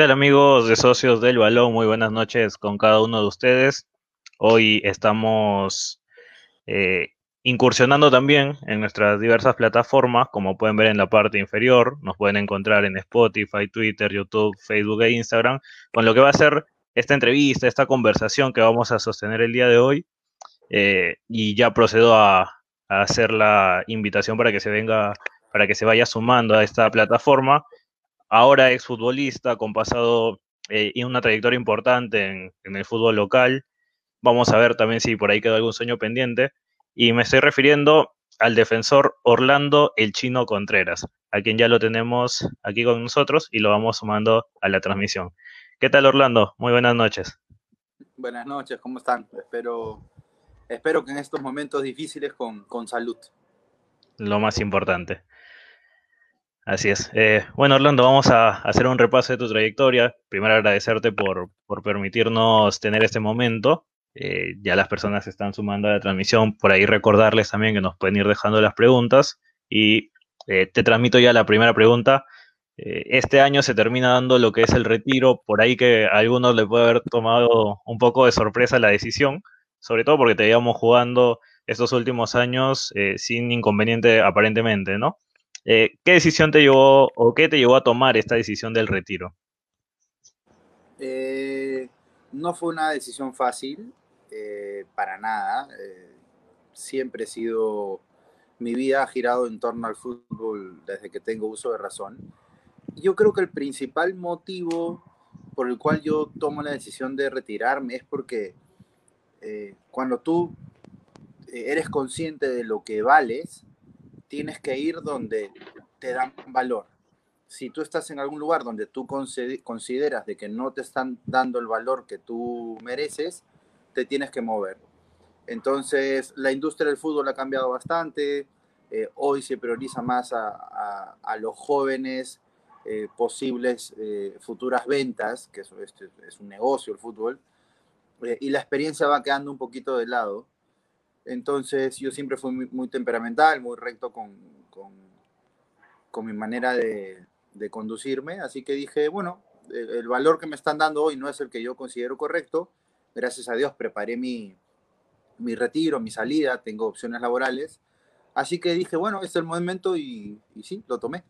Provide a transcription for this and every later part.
¿Qué tal amigos de Socios del Balón? Muy buenas noches con cada uno de ustedes. Hoy estamos eh, incursionando también en nuestras diversas plataformas, como pueden ver en la parte inferior, nos pueden encontrar en Spotify, Twitter, YouTube, Facebook e Instagram, con lo que va a ser esta entrevista, esta conversación que vamos a sostener el día de hoy. Eh, y ya procedo a hacer la invitación para que se venga, para que se vaya sumando a esta plataforma ahora exfutbolista con pasado eh, y una trayectoria importante en, el fútbol local. Vamos a ver también si por ahí quedó algún sueño pendiente. Y me estoy refiriendo al defensor Orlando El Chino Contreras, a quien ya lo tenemos aquí con nosotros y lo vamos sumando a la transmisión. ¿Qué tal Orlando? Muy buenas noches. Buenas noches, ¿cómo están? Espero, espero que en estos momentos difíciles con, con salud. Lo más importante. Así es. Eh, bueno, Orlando, vamos a hacer un repaso de tu trayectoria. Primero agradecerte por, permitirnos tener este momento. Eh, ya las personas están sumando a la transmisión. Por ahí recordarles también que nos pueden ir dejando las preguntas. Y eh, te transmito ya la primera pregunta. este año se termina dando lo que es el retiro. Por ahí que a algunos le puede haber tomado un poco de sorpresa la decisión. Sobre todo porque te íbamos jugando estos últimos años sin inconveniente aparentemente, ¿no? Eh, ¿Qué decisión te llevó o qué te llevó a tomar esta decisión del retiro? Eh, no fue una decisión fácil, eh, para nada. siempre he sido, mi vida ha girado en torno al fútbol desde que tengo uso de razón. Yo creo que el principal motivo por el cual yo tomo la decisión de retirarme es porque cuando tú eres consciente de lo que vales, tienes que ir donde te dan valor. Si tú estás en algún lugar donde tú consideras de que no te están dando el valor que tú mereces, te tienes que mover. Entonces, la industria del fútbol ha cambiado bastante. Eh, hoy se prioriza más a, los jóvenes eh, posibles eh, futuras ventas, que es, es, un negocio el fútbol, y la experiencia va quedando un poquito de lado. Entonces yo siempre fui muy, temperamental, muy recto con, con, mi manera de, conducirme, así que dije, bueno, el, valor que me están dando hoy no es el que yo considero correcto. Gracias a Dios preparé mi, mi retiro, mi salida, tengo opciones laborales. Así que dije, bueno, este es el momento y, sí, lo tomé.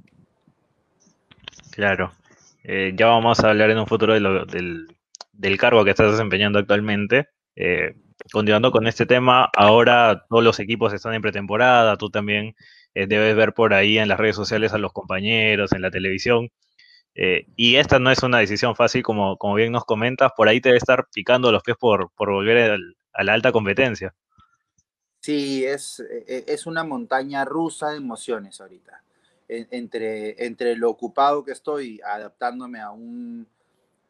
Claro. Eh, ya vamos a hablar en un futuro del, del, cargo que estás desempeñando actualmente. Eh, continuando con este tema, ahora todos los equipos están en pretemporada, tú también eh, debes ver por ahí en las redes sociales a los compañeros, en la televisión. Eh, y esta no es una decisión fácil, como, como bien nos comentas, por ahí te debe estar picando los pies por, volver a la alta competencia. Sí, es, e, es una montaña rusa de emociones ahorita. entre, entre lo ocupado que estoy adaptándome a un,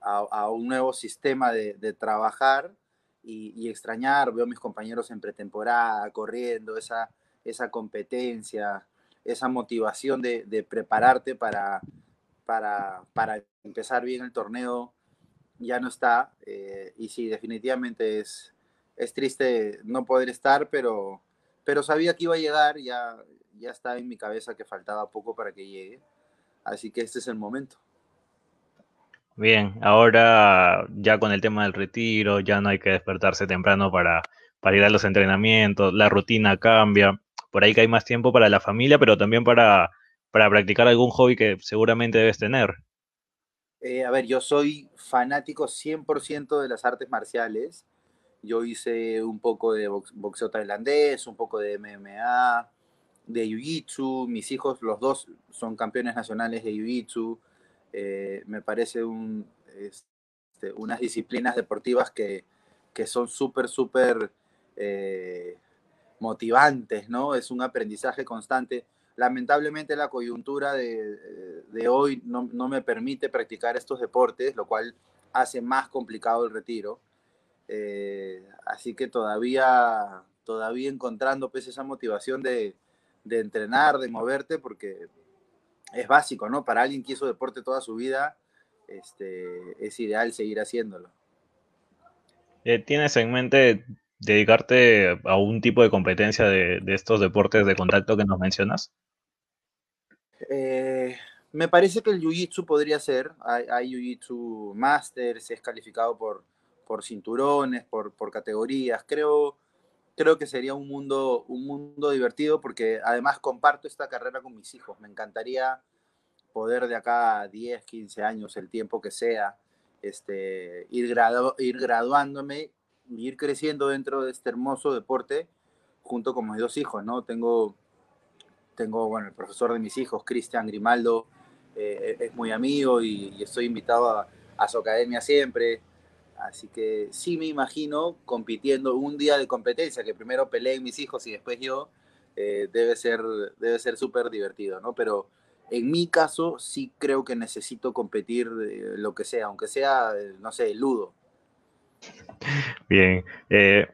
a, un nuevo sistema de, de trabajar, y, extrañar, veo a mis compañeros en pretemporada, corriendo, esa, esa competencia, esa motivación de, prepararte para, para, para, empezar bien el torneo, ya no está. Eh, y sí, definitivamente es, es triste no poder estar, pero, pero sabía que iba a llegar, ya, ya está en mi cabeza que faltaba poco para que llegue. Así que este es el momento. Bien, ahora ya con el tema del retiro, ya no hay que despertarse temprano para, para ir a los entrenamientos, la rutina cambia, por ahí que hay más tiempo para la familia, pero también para, para practicar algún hobby que seguramente debes tener. Eh, a ver, yo soy fanático 100% de las artes marciales. Yo hice un poco de boxeo tailandés, un poco de MMA, de Jiu-Jitsu. Mis hijos, los dos, son campeones nacionales de Jiu-Jitsu. Eh, me parece este, unas disciplinas deportivas que, que son súper, súper eh, motivantes, ¿no? Es un aprendizaje constante. Lamentablemente la coyuntura de, de hoy no, no, me permite practicar estos deportes, lo cual hace más complicado el retiro. Eh, así que todavía, todavía encontrando pues esa motivación de, de entrenar, de moverte, porque es básico, ¿no? Para alguien que hizo deporte toda su vida, este, es ideal seguir haciéndolo. Eh, ¿Tienes en mente dedicarte a un tipo de competencia de, estos deportes de contacto que nos mencionas? Eh, Me parece que el Jiu-Jitsu podría ser, hay, hay Jiu-Jitsu Masters, es calificado por, por cinturones, por, por categorías, creo, creo que sería un mundo, un mundo divertido porque además comparto esta carrera con mis hijos, me encantaría poder de acá a 10, 15 años, el tiempo que sea, este, ir, gradu ir graduándome ir creciendo dentro de este hermoso deporte junto con mis dos hijos, ¿no? Tengo, tengo bueno, el profesor de mis hijos, Cristian Grimaldo, eh, es muy amigo y, estoy invitado a, su academia siempre. Así que sí me imagino compitiendo un día de competencia, que primero peleen mis hijos y después yo, eh, debe ser debe ser súper divertido, ¿no? Pero en mi caso sí creo que necesito competir lo que sea, aunque sea, no sé, ludo. Bien, eh,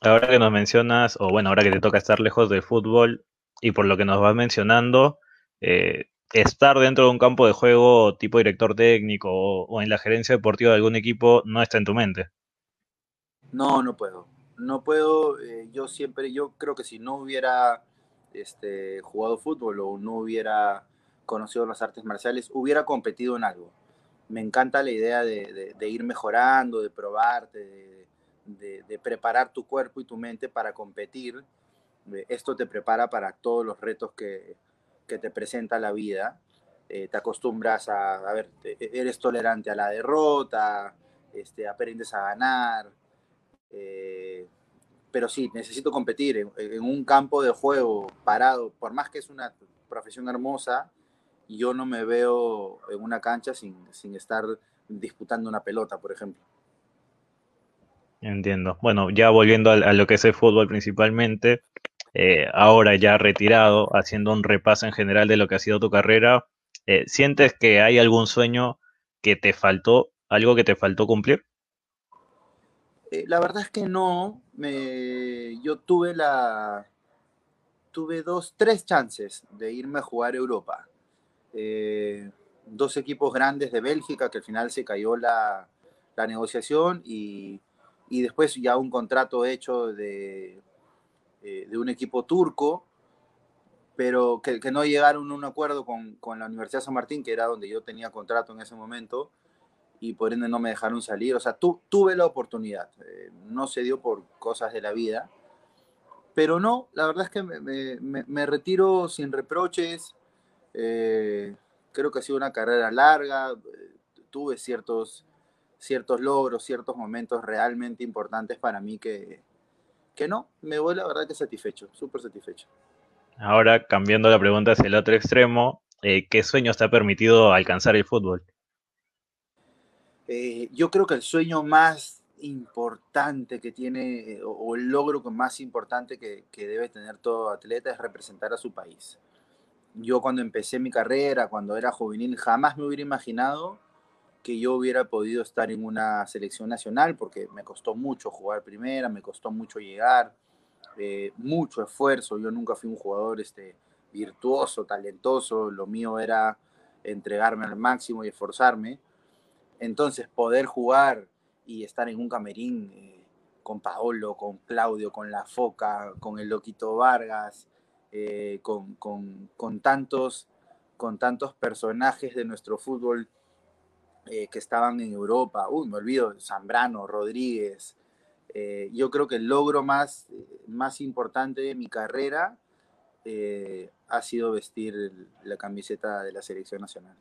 ahora que nos mencionas, o bueno, ahora que te toca estar lejos del fútbol y por lo que nos vas mencionando, eh, estar dentro de un campo de juego tipo director técnico o, en la gerencia deportiva de algún equipo no está en tu mente. No, no puedo. No puedo. Eh, yo siempre, yo creo que si no hubiera este, jugado fútbol o no hubiera conocido las artes marciales, hubiera competido en algo. Me encanta la idea de, ir mejorando, de probarte, de, preparar tu cuerpo y tu mente para competir. Esto te prepara para todos los retos que, te presenta la vida. Eh, te acostumbras a, ver, eres tolerante a la derrota, este, aprendes a ganar. Eh, pero sí, necesito competir en, un campo de juego parado, por más que es una profesión hermosa, yo no me veo en una cancha sin, estar disputando una pelota, por ejemplo. Entiendo. Bueno, ya volviendo a, lo que es el fútbol principalmente, eh, ahora ya retirado, haciendo un repaso en general de lo que ha sido tu carrera, eh, ¿sientes que hay algún sueño que te faltó, algo que te faltó cumplir? Eh, la verdad es que no. Me, yo tuve la, tuve dos, tres chances de irme a jugar Europa. Dos equipos grandes de Bélgica, que al final se cayó la, negociación y, después ya un contrato hecho de, de un equipo turco, pero que, no llegaron a un acuerdo con, la Universidad San Martín, que era donde yo tenía contrato en ese momento, y por ende no me dejaron salir. O sea, tuve la oportunidad, eh, no se dio por cosas de la vida, pero no, la verdad es que me retiro sin reproches eh, creo que ha sido una carrera larga, eh, tuve ciertos, ciertos logros, ciertos momentos realmente importantes para mí que, que no, me voy la verdad que satisfecho, súper satisfecho. Ahora, cambiando la pregunta hacia el otro extremo, eh, ¿qué sueño te ha permitido alcanzar el fútbol? yo creo que el sueño más importante que tiene, o, el logro más importante que, que, debe tener todo atleta es representar a su país yo cuando empecé mi carrera, cuando era juvenil, jamás me hubiera imaginado que yo hubiera podido estar en una selección nacional, porque me costó mucho jugar primera, me costó mucho llegar, eh, mucho esfuerzo. Yo nunca fui un jugador este, virtuoso, talentoso, lo mío era entregarme al máximo y esforzarme. Entonces, poder jugar y estar en un camerín eh, con Paolo, con Claudio, con La Foca, con el Loquito Vargas, eh, con, con, tantos, con tantos personajes de nuestro fútbol eh, que estaban en Europa. Uy, me olvido, Zambrano, Rodríguez. Eh, yo creo que el logro más, más importante de mi carrera ha sido vestir la camiseta de la selección nacional.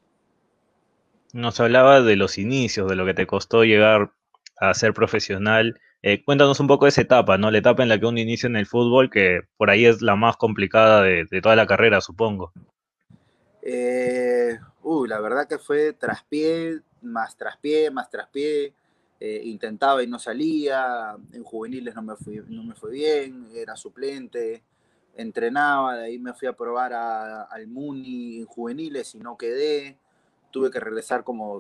Nos hablaba de los inicios, de lo que te costó llegar a ser profesional eh, cuéntanos un poco de esa etapa, ¿no? La etapa en la que uno inicia en el fútbol, que por ahí es la más complicada de, toda la carrera, supongo. Eh, la verdad que fue traspié, más traspié, más traspié. Eh, intentaba y no salía. En juveniles no me, fui, no me fue bien, era suplente. Entrenaba, de ahí me fui a probar al Muni en juveniles y no quedé. Tuve que regresar como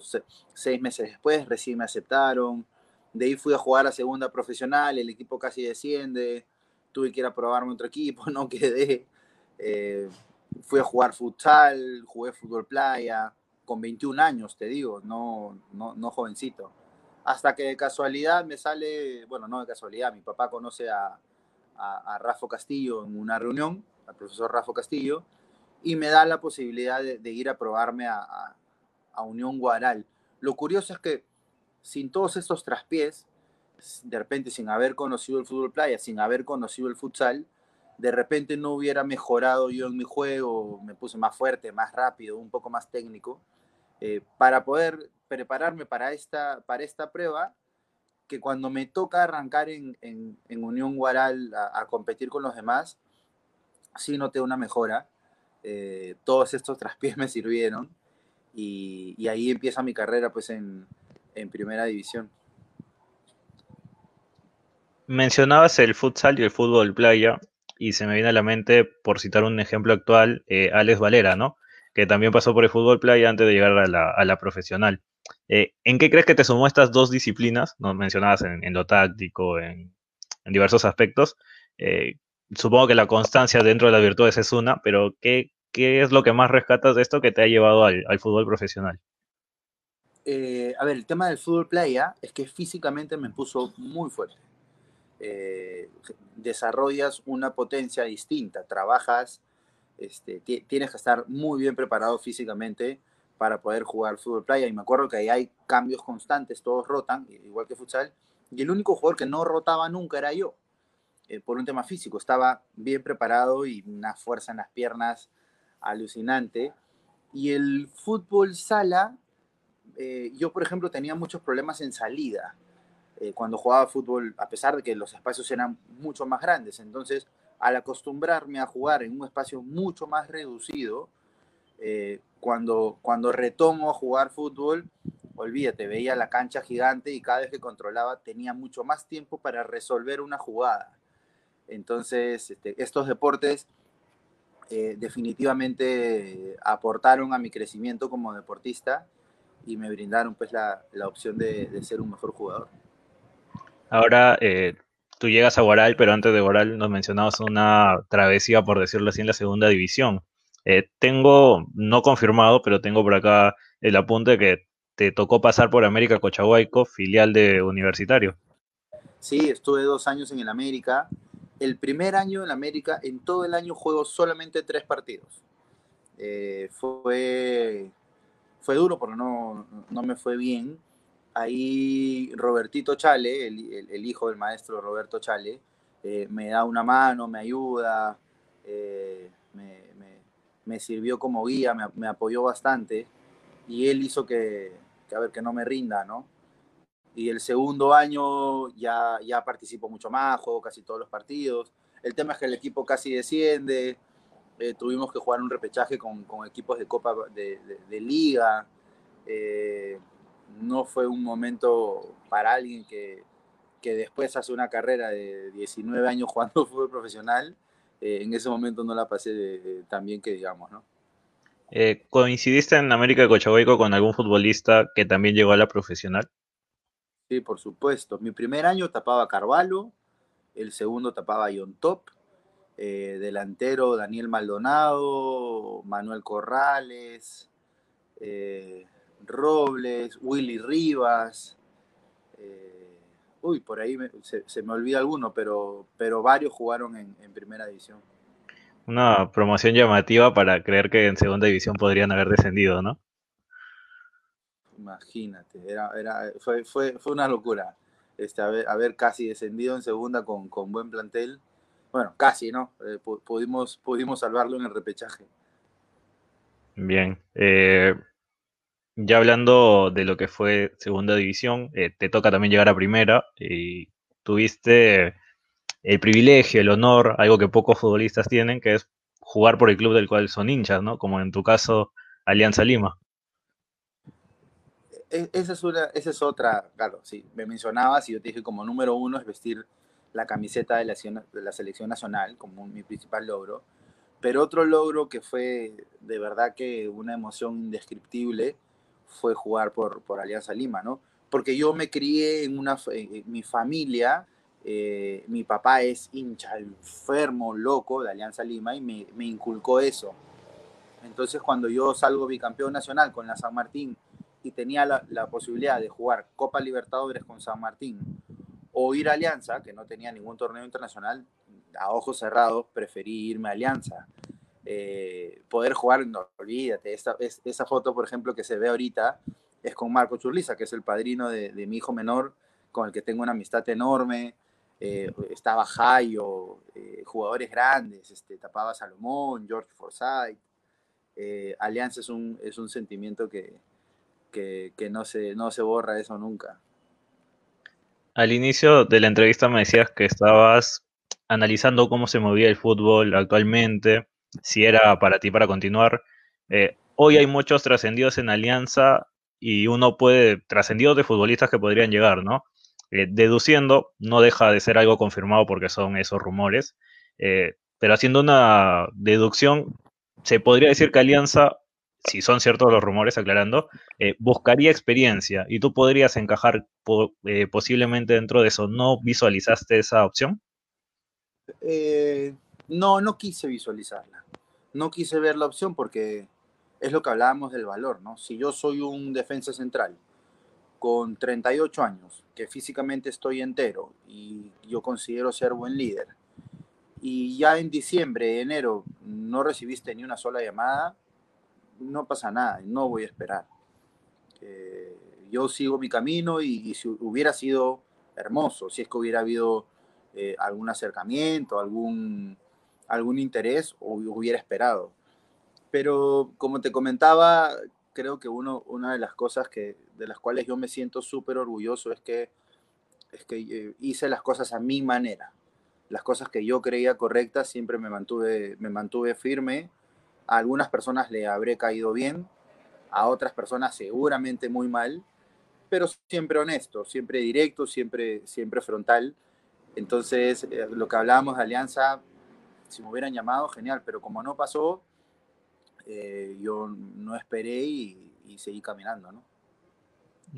seis meses después, recién me aceptaron de ahí fui a jugar a segunda profesional, el equipo casi desciende, tuve que ir a probarme otro equipo, no quedé. Eh, fui a jugar futsal, jugué fútbol playa, con 21 años, te digo, no, no, no jovencito. Hasta que de casualidad me sale, bueno, no de casualidad, mi papá conoce a, a, Rafa Castillo en una reunión, al profesor Rafa Castillo, y me da la posibilidad de, ir a probarme a, Unión Guaral. Lo curioso es que sin todos estos traspiés, de repente sin haber conocido el fútbol playa, sin haber conocido el futsal, de repente no hubiera mejorado yo en mi juego, me puse más fuerte, más rápido, un poco más técnico, eh, para poder prepararme para esta, para esta prueba, que cuando me toca arrancar en, Unión Guaral a, competir con los demás, sí noté una mejora. Eh, todos estos traspiés me sirvieron y, ahí empieza mi carrera pues en, primera división. Mencionabas el futsal y el fútbol playa y se me viene a la mente, por citar un ejemplo actual, eh, Alex Valera, ¿no? Que también pasó por el fútbol playa antes de llegar a la, profesional. Eh, ¿En qué crees que te sumó estas dos disciplinas? Nos mencionabas en, lo táctico, en, diversos aspectos. Eh, supongo que la constancia dentro de las virtudes es una, pero ¿qué, es lo que más rescatas de esto que te ha llevado al, fútbol profesional? a ver, el tema del fútbol playa es que físicamente me puso muy fuerte. Eh, desarrollas una potencia distinta, trabajas, este, tienes que estar muy bien preparado físicamente para poder jugar fútbol playa. Y me acuerdo que ahí hay cambios constantes, todos rotan, igual que futsal. Y el único jugador que no rotaba nunca era yo, eh, por un tema físico. Estaba bien preparado y una fuerza en las piernas alucinante. Y el fútbol sala, eh, yo por ejemplo tenía muchos problemas en salida. Eh, cuando jugaba fútbol, a pesar de que los espacios eran mucho más grandes. Entonces, al acostumbrarme a jugar en un espacio mucho más reducido, eh, cuando, cuando retomo a jugar fútbol, olvídate, veía la cancha gigante y cada vez que controlaba tenía mucho más tiempo para resolver una jugada. Entonces, este, estos deportes eh, definitivamente aportaron a mi crecimiento como deportista y me brindaron pues la, la opción de, de ser un mejor jugador. Ahora eh, tú llegas a Guaral, pero antes de Guaral nos mencionabas una travesía, por decirlo así, en la segunda división. Eh, tengo, no confirmado, pero tengo por acá el apunte que te tocó pasar por América Cochahuayco, filial de Universitario. Sí, estuve dos años en el América. El primer año en América, en todo el año juego solamente tres partidos. Eh, fue, fue duro porque no, no me fue bien ahí Robertito Chale, el, hijo del maestro Roberto Chale, eh, me da una mano, me ayuda, eh, me, sirvió como guía, me, apoyó bastante y él hizo que, a ver, que no me rinda, ¿no? Y el segundo año ya, ya participo mucho más, juego casi todos los partidos. El tema es que el equipo casi desciende, eh, tuvimos que jugar un repechaje con, equipos de Copa de, de Liga no fue un momento para alguien que, después hace una carrera de 19 años jugando fútbol profesional, eh, en ese momento no la pasé tan bien que digamos, ¿no? Eh, ¿Coincidiste en América de Cochabamba con algún futbolista que también llegó a la profesional? Sí, por supuesto. Mi primer año tapaba Carvalho, el segundo tapaba John Top, eh, delantero Daniel Maldonado, Manuel Corrales, Robles, Willy Rivas. Eh, uy, por ahí se, me olvida alguno, pero, pero varios jugaron en, primera división. Una promoción llamativa para creer que en segunda división podrían haber descendido, ¿no? Imagínate, era, fue, fue, una locura. Este, haber, casi descendido en segunda con, buen plantel. Bueno, casi, ¿no? Eh, pudimos, pudimos salvarlo en el repechaje. Bien. Eh, ya hablando de lo que fue segunda división, eh, te toca también llegar a primera y tuviste el privilegio, el honor, algo que pocos futbolistas tienen, que es jugar por el club del cual son hinchas, ¿no? Como en tu caso, Alianza Lima. E, esa es, una, esa es otra, claro, sí, me mencionabas y yo te dije como número uno es vestir la camiseta de la, de la selección nacional como mi principal logro, pero otro logro que fue de verdad que una emoción indescriptible fue jugar por, por Alianza Lima, ¿no? Porque yo me crié en una, mi familia, eh, mi papá es hincha, enfermo, loco de Alianza Lima y me, me, inculcó eso. Entonces cuando yo salgo bicampeón nacional con la San Martín y tenía la, la posibilidad de jugar Copa Libertadores con San Martín o ir a Alianza, que no tenía ningún torneo internacional, a ojos cerrados preferí irme a Alianza. Eh, poder jugar, no, olvídate, esta, esa foto, por ejemplo, que se ve ahorita, es con Marco Churliza, que es el padrino de, mi hijo menor, con el que tengo una amistad enorme. Eh, estaba Jayo, eh, jugadores grandes, este, tapaba Salomón, George Forsyth. Alianza es un, es un sentimiento que, que, que, no, se, no se borra eso nunca. Al inicio de la entrevista me decías que estabas analizando cómo se movía el fútbol actualmente, si era para ti para continuar. Eh, hoy hay muchos trascendidos en Alianza y uno puede, trascendidos de futbolistas que podrían llegar, ¿no? Eh, deduciendo, no deja de ser algo confirmado porque son esos rumores, eh, pero haciendo una deducción, se podría decir que Alianza, si son ciertos los rumores, aclarando, buscaría experiencia y tú podrías encajar posiblemente dentro de eso. ¿No visualizaste esa opción? No, no quise visualizarla no quise ver la opción porque es lo que hablábamos del valor, ¿no? Si yo soy un defensa central con 38 años, que físicamente estoy entero y yo considero ser buen líder, y ya en diciembre, enero, no recibiste ni una sola llamada, no pasa nada, no voy a esperar. Eh, yo sigo mi camino y, si hubiera sido hermoso, si es que hubiera habido eh, algún acercamiento, algún algún interés o hubiera esperado. Pero como te comentaba, creo que uno, una de las cosas que, de las cuales yo me siento súper orgulloso es que, es que eh, hice las cosas a mi manera. Las cosas que yo creía correctas siempre me mantuve, me mantuve firme. A algunas personas le habré caído bien, a otras personas seguramente muy mal, pero siempre honesto, siempre directo, siempre, siempre frontal. Entonces, eh, lo que hablábamos de alianza, si me hubieran llamado, genial, pero como no pasó, eh, yo no esperé y, seguí caminando, ¿no?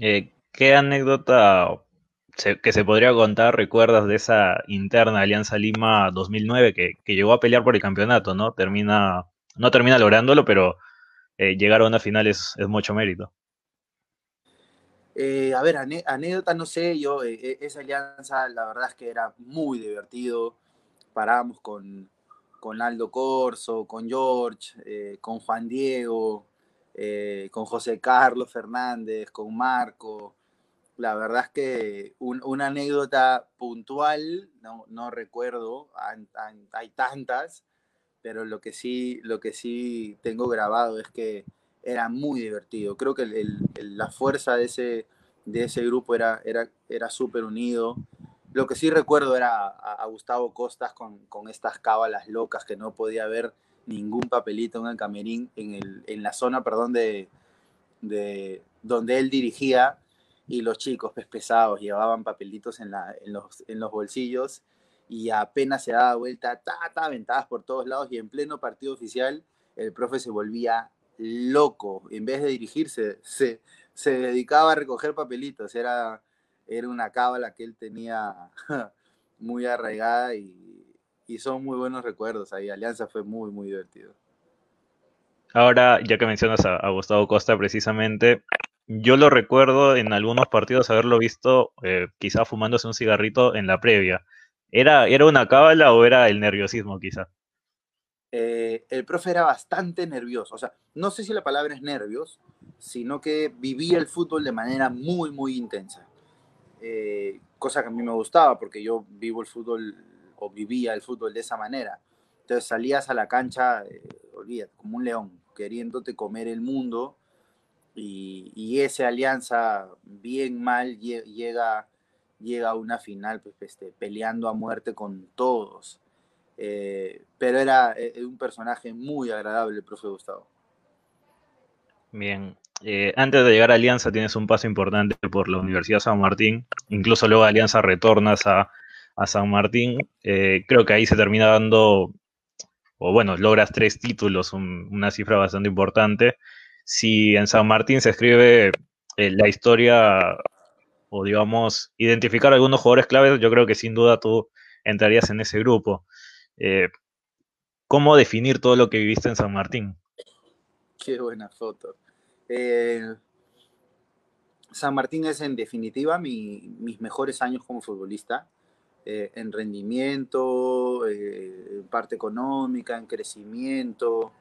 Eh, ¿Qué anécdota que se podría contar recuerdas de esa interna Alianza Lima 2009 que, llegó a pelear por el campeonato, ¿no? Termina, no termina lográndolo, pero eh, llegar a una final es, mucho mérito. a ver, anécdota, no sé, yo, esa alianza, la verdad es que era muy divertido. Parábamos con, con Aldo Corso, con George, eh, con Juan Diego, eh, con José Carlos Fernández, con Marco. La verdad es que una anécdota puntual, no, recuerdo, hay, tantas, pero lo que, sí, lo que sí tengo grabado es que era muy divertido. Creo que la fuerza de ese, de ese grupo era, era, era súper unido. Lo que sí recuerdo era a, Gustavo Costas con, estas cábalas locas que no podía ver ningún papelito en el camerín, en, el, la zona, perdón, de, de, donde él dirigía y los chicos pues, pesados llevaban papelitos en los bolsillos y apenas se daba vuelta, ta, ta, ventadas por todos lados y en pleno partido oficial el profe se volvía loco. En vez de dirigirse, se, se dedicaba a recoger papelitos. Era, era una cábala que él tenía muy arraigada y, son muy buenos recuerdos ahí. Alianza fue muy, muy divertido. Ahora, ya que mencionas a, Gustavo Costa precisamente, yo lo recuerdo en algunos partidos haberlo visto eh, quizá fumándose un cigarrito en la previa. ¿Era, ¿Era una cábala o era el nerviosismo quizá? Eh, el profe era bastante nervioso. O sea, no sé si la palabra es nervios, sino que vivía el fútbol de manera muy, muy intensa. Eh, cosa que a mí me gustaba porque yo vivo el fútbol o vivía el fútbol de esa manera. Entonces salías a la cancha, eh, olvídate, como un león, queriéndote comer el mundo y, y esa alianza bien mal llega, llega a una final pues, este, peleando a muerte con todos. Eh, pero era un personaje muy agradable el profe Gustavo. Bien, eh, antes de llegar a Alianza tienes un paso importante por la Universidad de San Martín, incluso luego Alianza retornas a, San Martín, eh, creo que ahí se termina dando, o bueno, logras tres títulos, una cifra bastante importante. Si en San Martín se escribe eh, la historia, o digamos, identificar algunos jugadores claves, yo creo que sin duda tú entrarías en ese grupo. ¿Cómo definir todo lo que viviste en San Martín? Qué buena foto. Eh, San Martín es en definitiva mis mejores años como futbolista. eh, en rendimiento, eh, en parte económica, en crecimiento.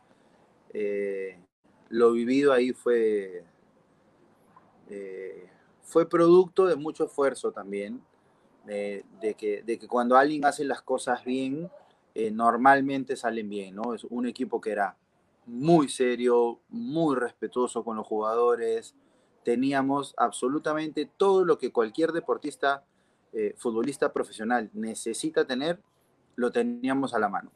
lo vivido ahí fue, fue producto de mucho esfuerzo también, de, que, de que cuando alguien hace las cosas bien, normalmente salen bien, ¿no? Es un equipo que era muy serio, muy respetuoso con los jugadores. Teníamos absolutamente todo lo que cualquier deportista, eh, futbolista profesional necesita tener, lo teníamos a la mano.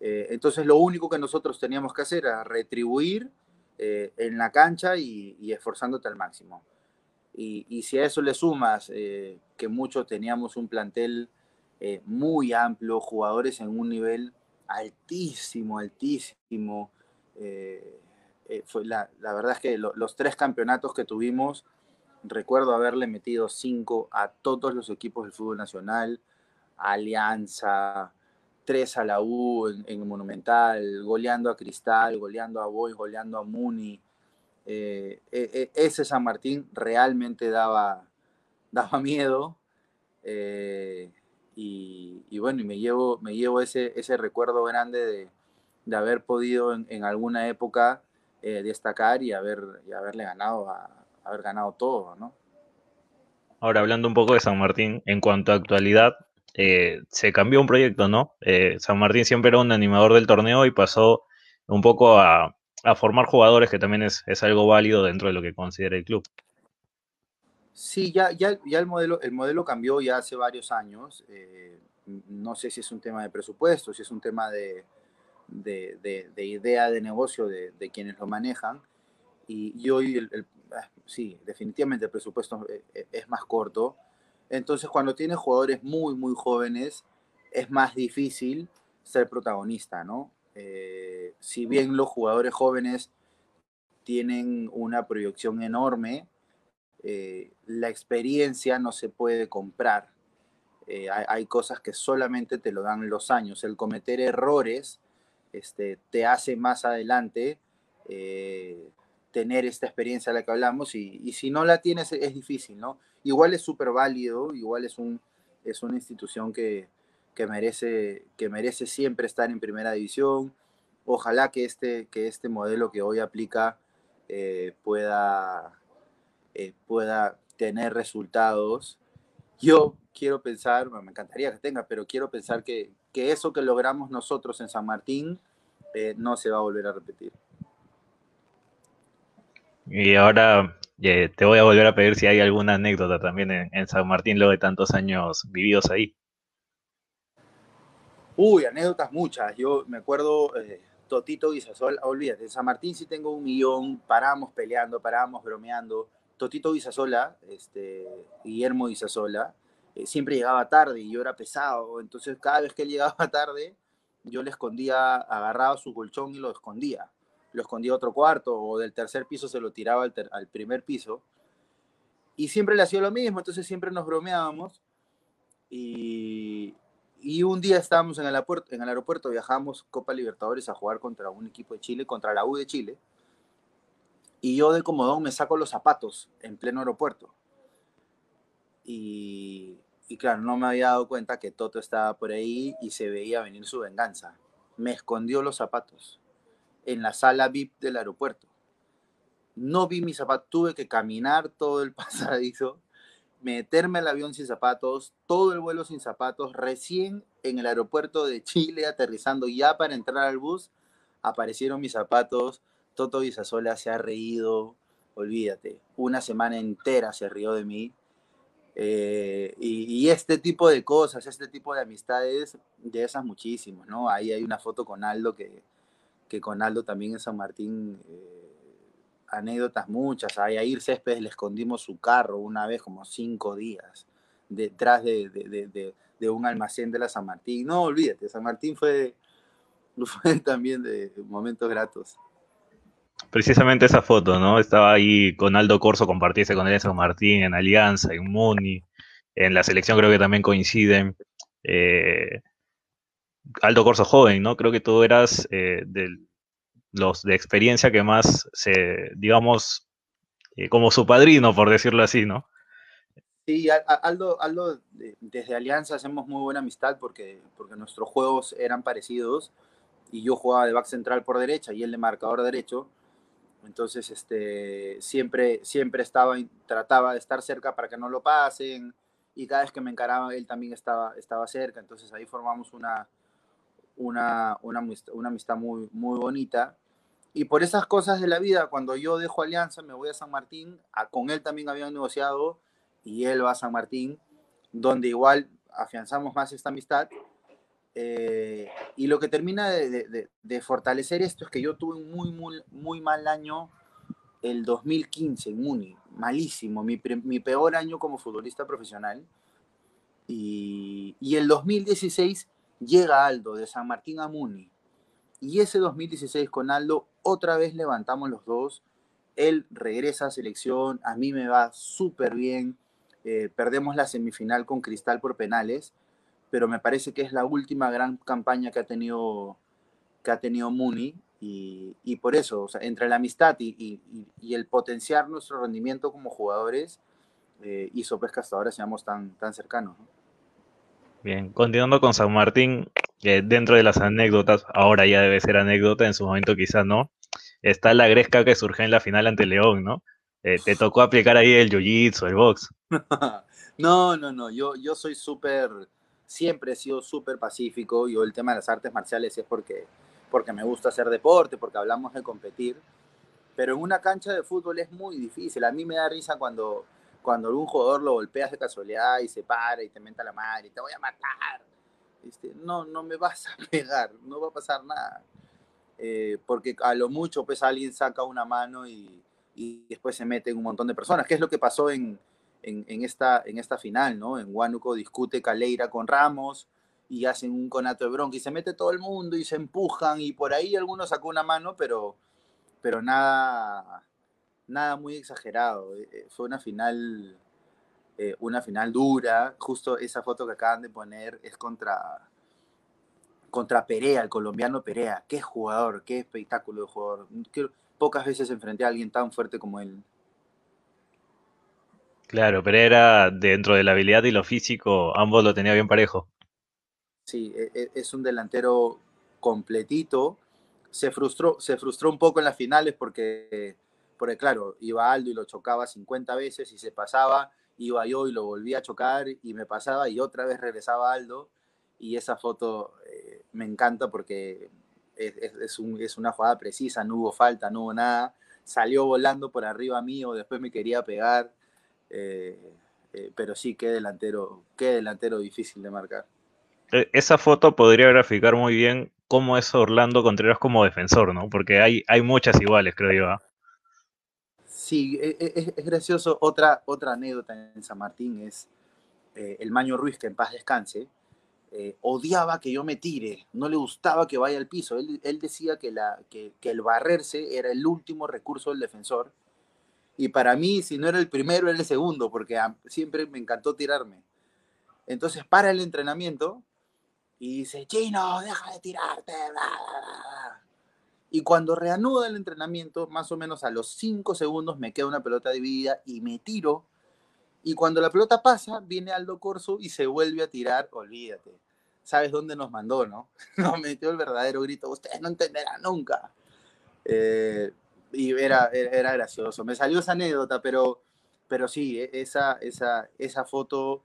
Eh, entonces lo único que nosotros teníamos que hacer era retribuir eh, en la cancha y, esforzándote al máximo. Y, y, si a eso le sumas que muchos teníamos un plantel muy amplio, jugadores en un nivel altísimo, altísimo, eh, eh, fue la, la, verdad es que los tres campeonatos que tuvimos, recuerdo haberle metido cinco a todos los equipos del fútbol nacional, Alianza, tres a la U en, Monumental, goleando a Cristal, goleando a Boy, goleando a Muni. Eh, ese San Martín realmente daba, daba miedo. Y, y, bueno, y me llevo, me llevo ese, ese recuerdo grande de, de haber podido en, alguna época eh, destacar y, haber, y haberle ganado, a, haber ganado todo, ¿no? Ahora, hablando un poco de San Martín, en cuanto a actualidad, eh, se cambió un proyecto, ¿no? Eh, San Martín siempre era un animador del torneo y pasó un poco a, formar jugadores, que también es, algo válido dentro de lo que considera el club. Sí, ya, ya, ya el, modelo, el modelo cambió ya hace varios años. no sé si es un tema de presupuesto, si es un tema de, de, idea de negocio de, quienes lo manejan. Y, hoy, el, ah, sí, definitivamente el presupuesto eh, eh, es más corto. Entonces, cuando tienes jugadores muy, muy jóvenes, es más difícil ser protagonista, ¿no? Eh, si bien los jugadores jóvenes tienen una proyección enorme, la experiencia no se puede comprar. hay, hay, cosas que solamente te lo dan los años. El cometer errores este, te hace más adelante eh, tener esta experiencia de la que hablamos y, si no la tienes es difícil, ¿no? Igual es súper válido, igual es, un, es una institución que, merece, que merece siempre estar en primera división. Ojalá que este, que este modelo que hoy aplica eh, pueda, eh, pueda tener resultados. Yo quiero pensar, me encantaría que tenga, pero quiero pensar que, que eso que logramos nosotros en San Martín eh, no se va a volver a repetir. Y ahora eh, te voy a volver a pedir si hay alguna anécdota también en, San Martín luego de tantos años vividos ahí. Uy, anécdotas muchas. Yo me acuerdo, eh, Totito Guisasola, olvídate, en San Martín sí tengo un millón, paramos peleando, paramos bromeando. Totito Guisasola, este, Guillermo Guisasola, siempre llegaba tarde y yo era pesado, entonces cada vez que él llegaba tarde, yo le escondía, agarraba su colchón y lo escondía. Lo escondía a otro cuarto o del tercer piso se lo tiraba al, primer piso. Y siempre le hacía lo mismo, entonces siempre nos bromeábamos. Y, un día estábamos en el, aeropuerto, en el aeropuerto, viajamos Copa Libertadores a jugar contra un equipo de Chile, contra la U de Chile. Y yo de comodón me saco los zapatos en pleno aeropuerto. Y, claro, no me había dado cuenta que Toto estaba por ahí y se veía venir su venganza. Me escondió los zapatos en la sala VIP del aeropuerto. No vi mis zapatos, tuve que caminar todo el pasadizo, meterme al avión sin zapatos, todo el vuelo sin zapatos, recién en el aeropuerto de Chile aterrizando ya para entrar al bus, aparecieron mis zapatos, Toto Guisasola se ha reído, olvídate, una semana entera se rió de mí, eh, y, este tipo de cosas, este tipo de amistades, de esas muchísimos, ¿no? Ahí hay una foto con Aldo que, que con Aldo también en San Martín, eh, anécdotas muchas. A Yair Céspedes le escondimos su carro una vez como cinco días detrás de, de, de, un almacén de la San Martín. No, olvídate, San Martín fue, fue también de momentos gratos precisamente esa foto, ¿no? Estaba ahí con Aldo Corso, compartirse con él Martín, en Alianza, en Muni, en la selección creo que también coinciden. Eh, Aldo Corso joven, ¿no? Creo que tú eras eh, de los de experiencia que más se, digamos, eh, como su padrino, por decirlo así, ¿no? Sí, Aldo, Aldo, desde Alianza hacemos muy buena amistad porque, porque nuestros juegos eran parecidos y yo jugaba de back central por derecha y él de marcador derecho. Entonces, este, siempre, siempre estaba, trataba de estar cerca para que no lo pasen y cada vez que me encaraba él también estaba, estaba cerca. Entonces ahí formamos una, una, una, una amistad muy, muy bonita. Y por esas cosas de la vida, cuando yo dejo Alianza, me voy a San Martín, con él también habían negociado y él va a San Martín, donde igual afianzamos más esta amistad. Eh, y lo que termina de, fortalecer esto es que yo tuve un muy, muy, muy mal año el 2015 en Muni, malísimo, mi, mi peor año como futbolista profesional. Y, y, el 2016 llega Aldo de San Martín a Muni. Y ese 2016 con Aldo otra vez levantamos los dos. Él regresa a selección, a mí me va súper bien. Eh, perdemos la semifinal con Cristal por penales, pero me parece que es la última gran campaña que ha tenido, que ha tenido Muni. Y, y por eso, o sea, entre la amistad y, y, el potenciar nuestro rendimiento como jugadores, eh, hizo pues que hasta ahora seamos tan, tan cercanos. Bien, continuando con San Martín, eh, dentro de las anécdotas, ahora ya debe ser anécdota, en su momento quizás no, está la gresca que surge en la final ante León, ¿no? Eh, te tocó aplicar ahí el jiu-jitsu, el box. no, no, no. Yo, yo soy súper, siempre he sido súper pacífico. Yo el tema de las artes marciales es porque, porque me gusta hacer deporte, porque hablamos de competir. Pero en una cancha de fútbol es muy difícil. A mí me da risa cuando, cuando algún jugador lo golpeas de casualidad y se para y te menta la madre te voy a matar. Este, no, no me vas a pegar, no va a pasar nada. Eh, porque a lo mucho pues alguien saca una mano y, y después se meten un montón de personas, ¿Qué es lo que pasó en, en, esta, en esta final, ¿no? En Huánuco discute Caleira con Ramos y hacen un conato de bronca y se mete todo el mundo y se empujan y por ahí algunos sacó una mano, pero, pero nada, nada muy exagerado. Eh, eh, fue una final, eh, una final dura. Justo esa foto que acaban de poner es contra, contra Perea, el colombiano Perea. Qué jugador, qué espectáculo de jugador pocas veces enfrenté a alguien tan fuerte como él. Claro, pero era dentro de la habilidad y lo físico, ambos lo tenía bien parejo. Sí, e, e, es un delantero completito. Se frustró, se frustró un poco en las finales porque, porque, claro, iba Aldo y lo chocaba 50 veces y se pasaba, iba yo y lo volvía a chocar y me pasaba y otra vez regresaba Aldo. Y esa foto eh, me encanta porque es, es, una jugada precisa, no hubo falta, no hubo nada. Salió volando por arriba mío, después me quería pegar. Eh, eh, pero sí, qué delantero, qué delantero difícil de marcar. E, esa foto podría graficar muy bien cómo es Orlando Contreras como defensor, ¿no? Porque hay, hay muchas iguales, creo yo. ¿ah? Sí, e, e, es, gracioso. Otra, otra anécdota en San Martín es eh, el Maño Ruiz, que en paz descanse, eh, odiaba que yo me tire, no le gustaba que vaya al piso. Él, decía que, la, que, el barrerse era el último recurso del defensor. Y para mí, si no era el primero, era el segundo, porque siempre me encantó tirarme. Entonces para el entrenamiento y dice, Chino, deja de tirarte. Y cuando reanuda el entrenamiento, más o menos a los cinco segundos me queda una pelota dividida y me tiro y cuando la pelota pasa, viene Aldo Corso y se vuelve a tirar, olvídate. ¿Sabes dónde nos mandó, no? Nos metió el verdadero grito, ustedes no entenderán nunca. Eh, y era, era gracioso. Me salió esa anécdota, pero, pero sí, e, esa, esa, esa foto,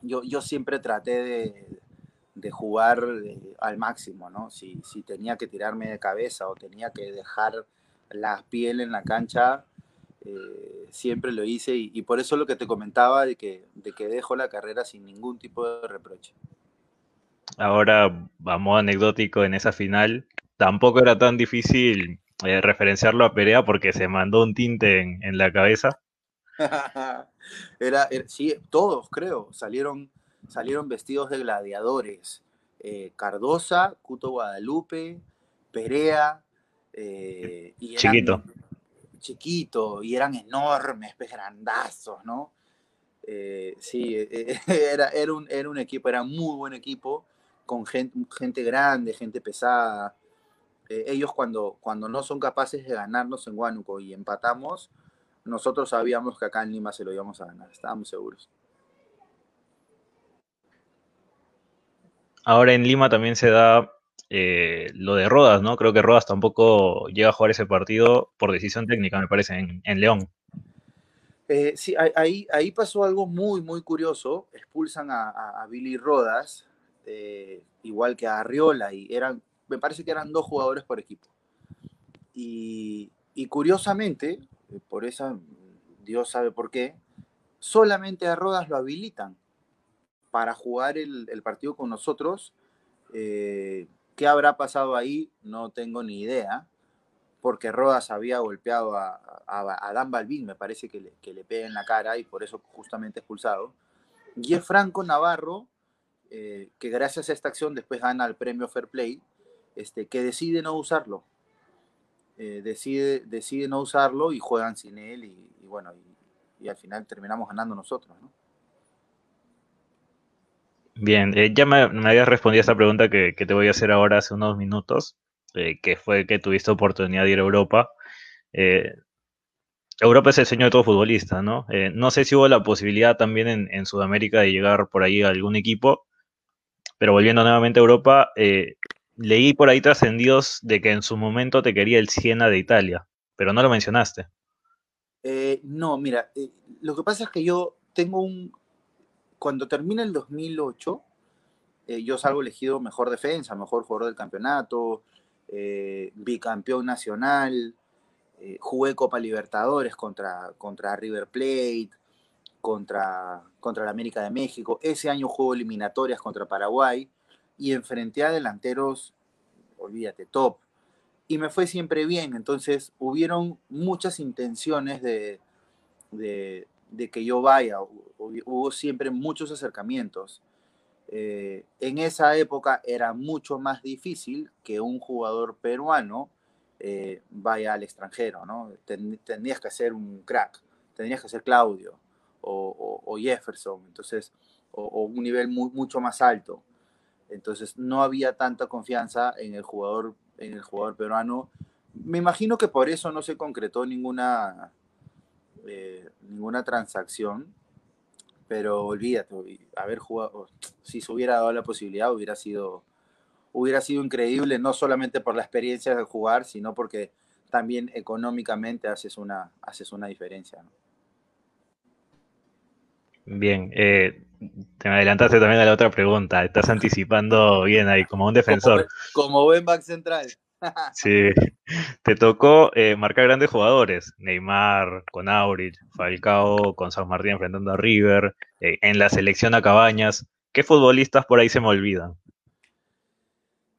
yo, yo siempre traté de, de jugar eh, al máximo, ¿no? Si, si tenía que tirarme de cabeza o tenía que dejar la piel en la cancha, eh, siempre lo hice y, por eso lo que te comentaba de que, de que dejo la carrera sin ningún tipo de reproche. Ahora, vamos anecdótico en esa final, tampoco era tan difícil eh, referenciarlo a Perea porque se mandó un tinte en, la cabeza. era, sí, todos creo, salieron, salieron vestidos de gladiadores. Eh, Cardosa, Cuto Guadalupe, Perea. y Chiquito chiquito y eran enormes, pues grandazos, ¿no? Eh, sí, era, era, un, era un equipo, era muy buen equipo, con gente, gente grande, gente pesada. Eh, ellos cuando, cuando no son capaces de ganarnos en Huánuco y empatamos, nosotros sabíamos que acá en Lima se lo íbamos a ganar, estábamos seguros. Ahora en Lima también se da eh, lo de Rodas, ¿no? Creo que Rodas tampoco llega a jugar ese partido por decisión técnica, me parece, en, León. Eh, sí, ahí, ahí pasó algo muy, muy curioso. Expulsan a, Billy Rodas, eh, igual que a Arriola, y eran, me parece que eran dos jugadores por equipo. Y, curiosamente, por esa, Dios sabe por qué, solamente a Rodas lo habilitan para jugar el, partido con nosotros. Eh, ¿Qué habrá pasado ahí? No tengo ni idea, porque Rodas había golpeado a, a, Dan Balvin, me parece que le, que pega en la cara y por eso justamente expulsado. Y es Franco Navarro, eh, que gracias a esta acción después gana el premio Fair Play, este, que decide no usarlo. Eh, decide, decide no usarlo y juegan sin él y, bueno, y, al final terminamos ganando nosotros, ¿no? Bien, eh, ya me, me, habías respondido a esta pregunta que, te voy a hacer ahora hace unos minutos, eh, que fue que tuviste oportunidad de ir a Europa. Europa es el sueño de todo futbolista, ¿no? no sé si hubo la posibilidad también en, Sudamérica de llegar por ahí a algún equipo, pero volviendo nuevamente a Europa, leí por ahí trascendidos de que en su momento te quería el Siena de Italia, pero no lo mencionaste. no, mira, lo que pasa es que yo tengo un, cuando termina el 2008, eh, yo salgo elegido mejor defensa, mejor jugador del campeonato, eh, bicampeón nacional, eh, jugué Copa Libertadores contra, contra River Plate, contra, contra la América de México. Ese año juego eliminatorias contra Paraguay y enfrenté a delanteros, olvídate, top. Y me fue siempre bien, entonces hubieron muchas intenciones de, de que yo vaya. Hubo siempre muchos acercamientos. Eh, en esa época era mucho más difícil que un jugador peruano eh, vaya al extranjero, ¿no? tendrías que ser un crack, tendrías que ser Claudio o, Jefferson, entonces, o, un nivel mucho más alto. Entonces no había tanta confianza en el jugador, en el jugador peruano. Me imagino que por eso no se concretó ninguna, eh, ninguna transacción, pero olvídate, haber jugado, si se hubiera dado la posibilidad, hubiera sido, hubiera sido increíble, no solamente por la experiencia de jugar, sino porque también económicamente haces una, haces una diferencia. Bien, eh, te me adelantaste también a la otra pregunta, estás anticipando bien ahí, como un defensor. Como, como buen back central. Sí, te tocó eh, marcar grandes jugadores, Neymar con Aurich, Falcao con San Martín enfrentando a River, eh, en la selección a Cabañas. ¿Qué futbolistas por ahí se me olvidan?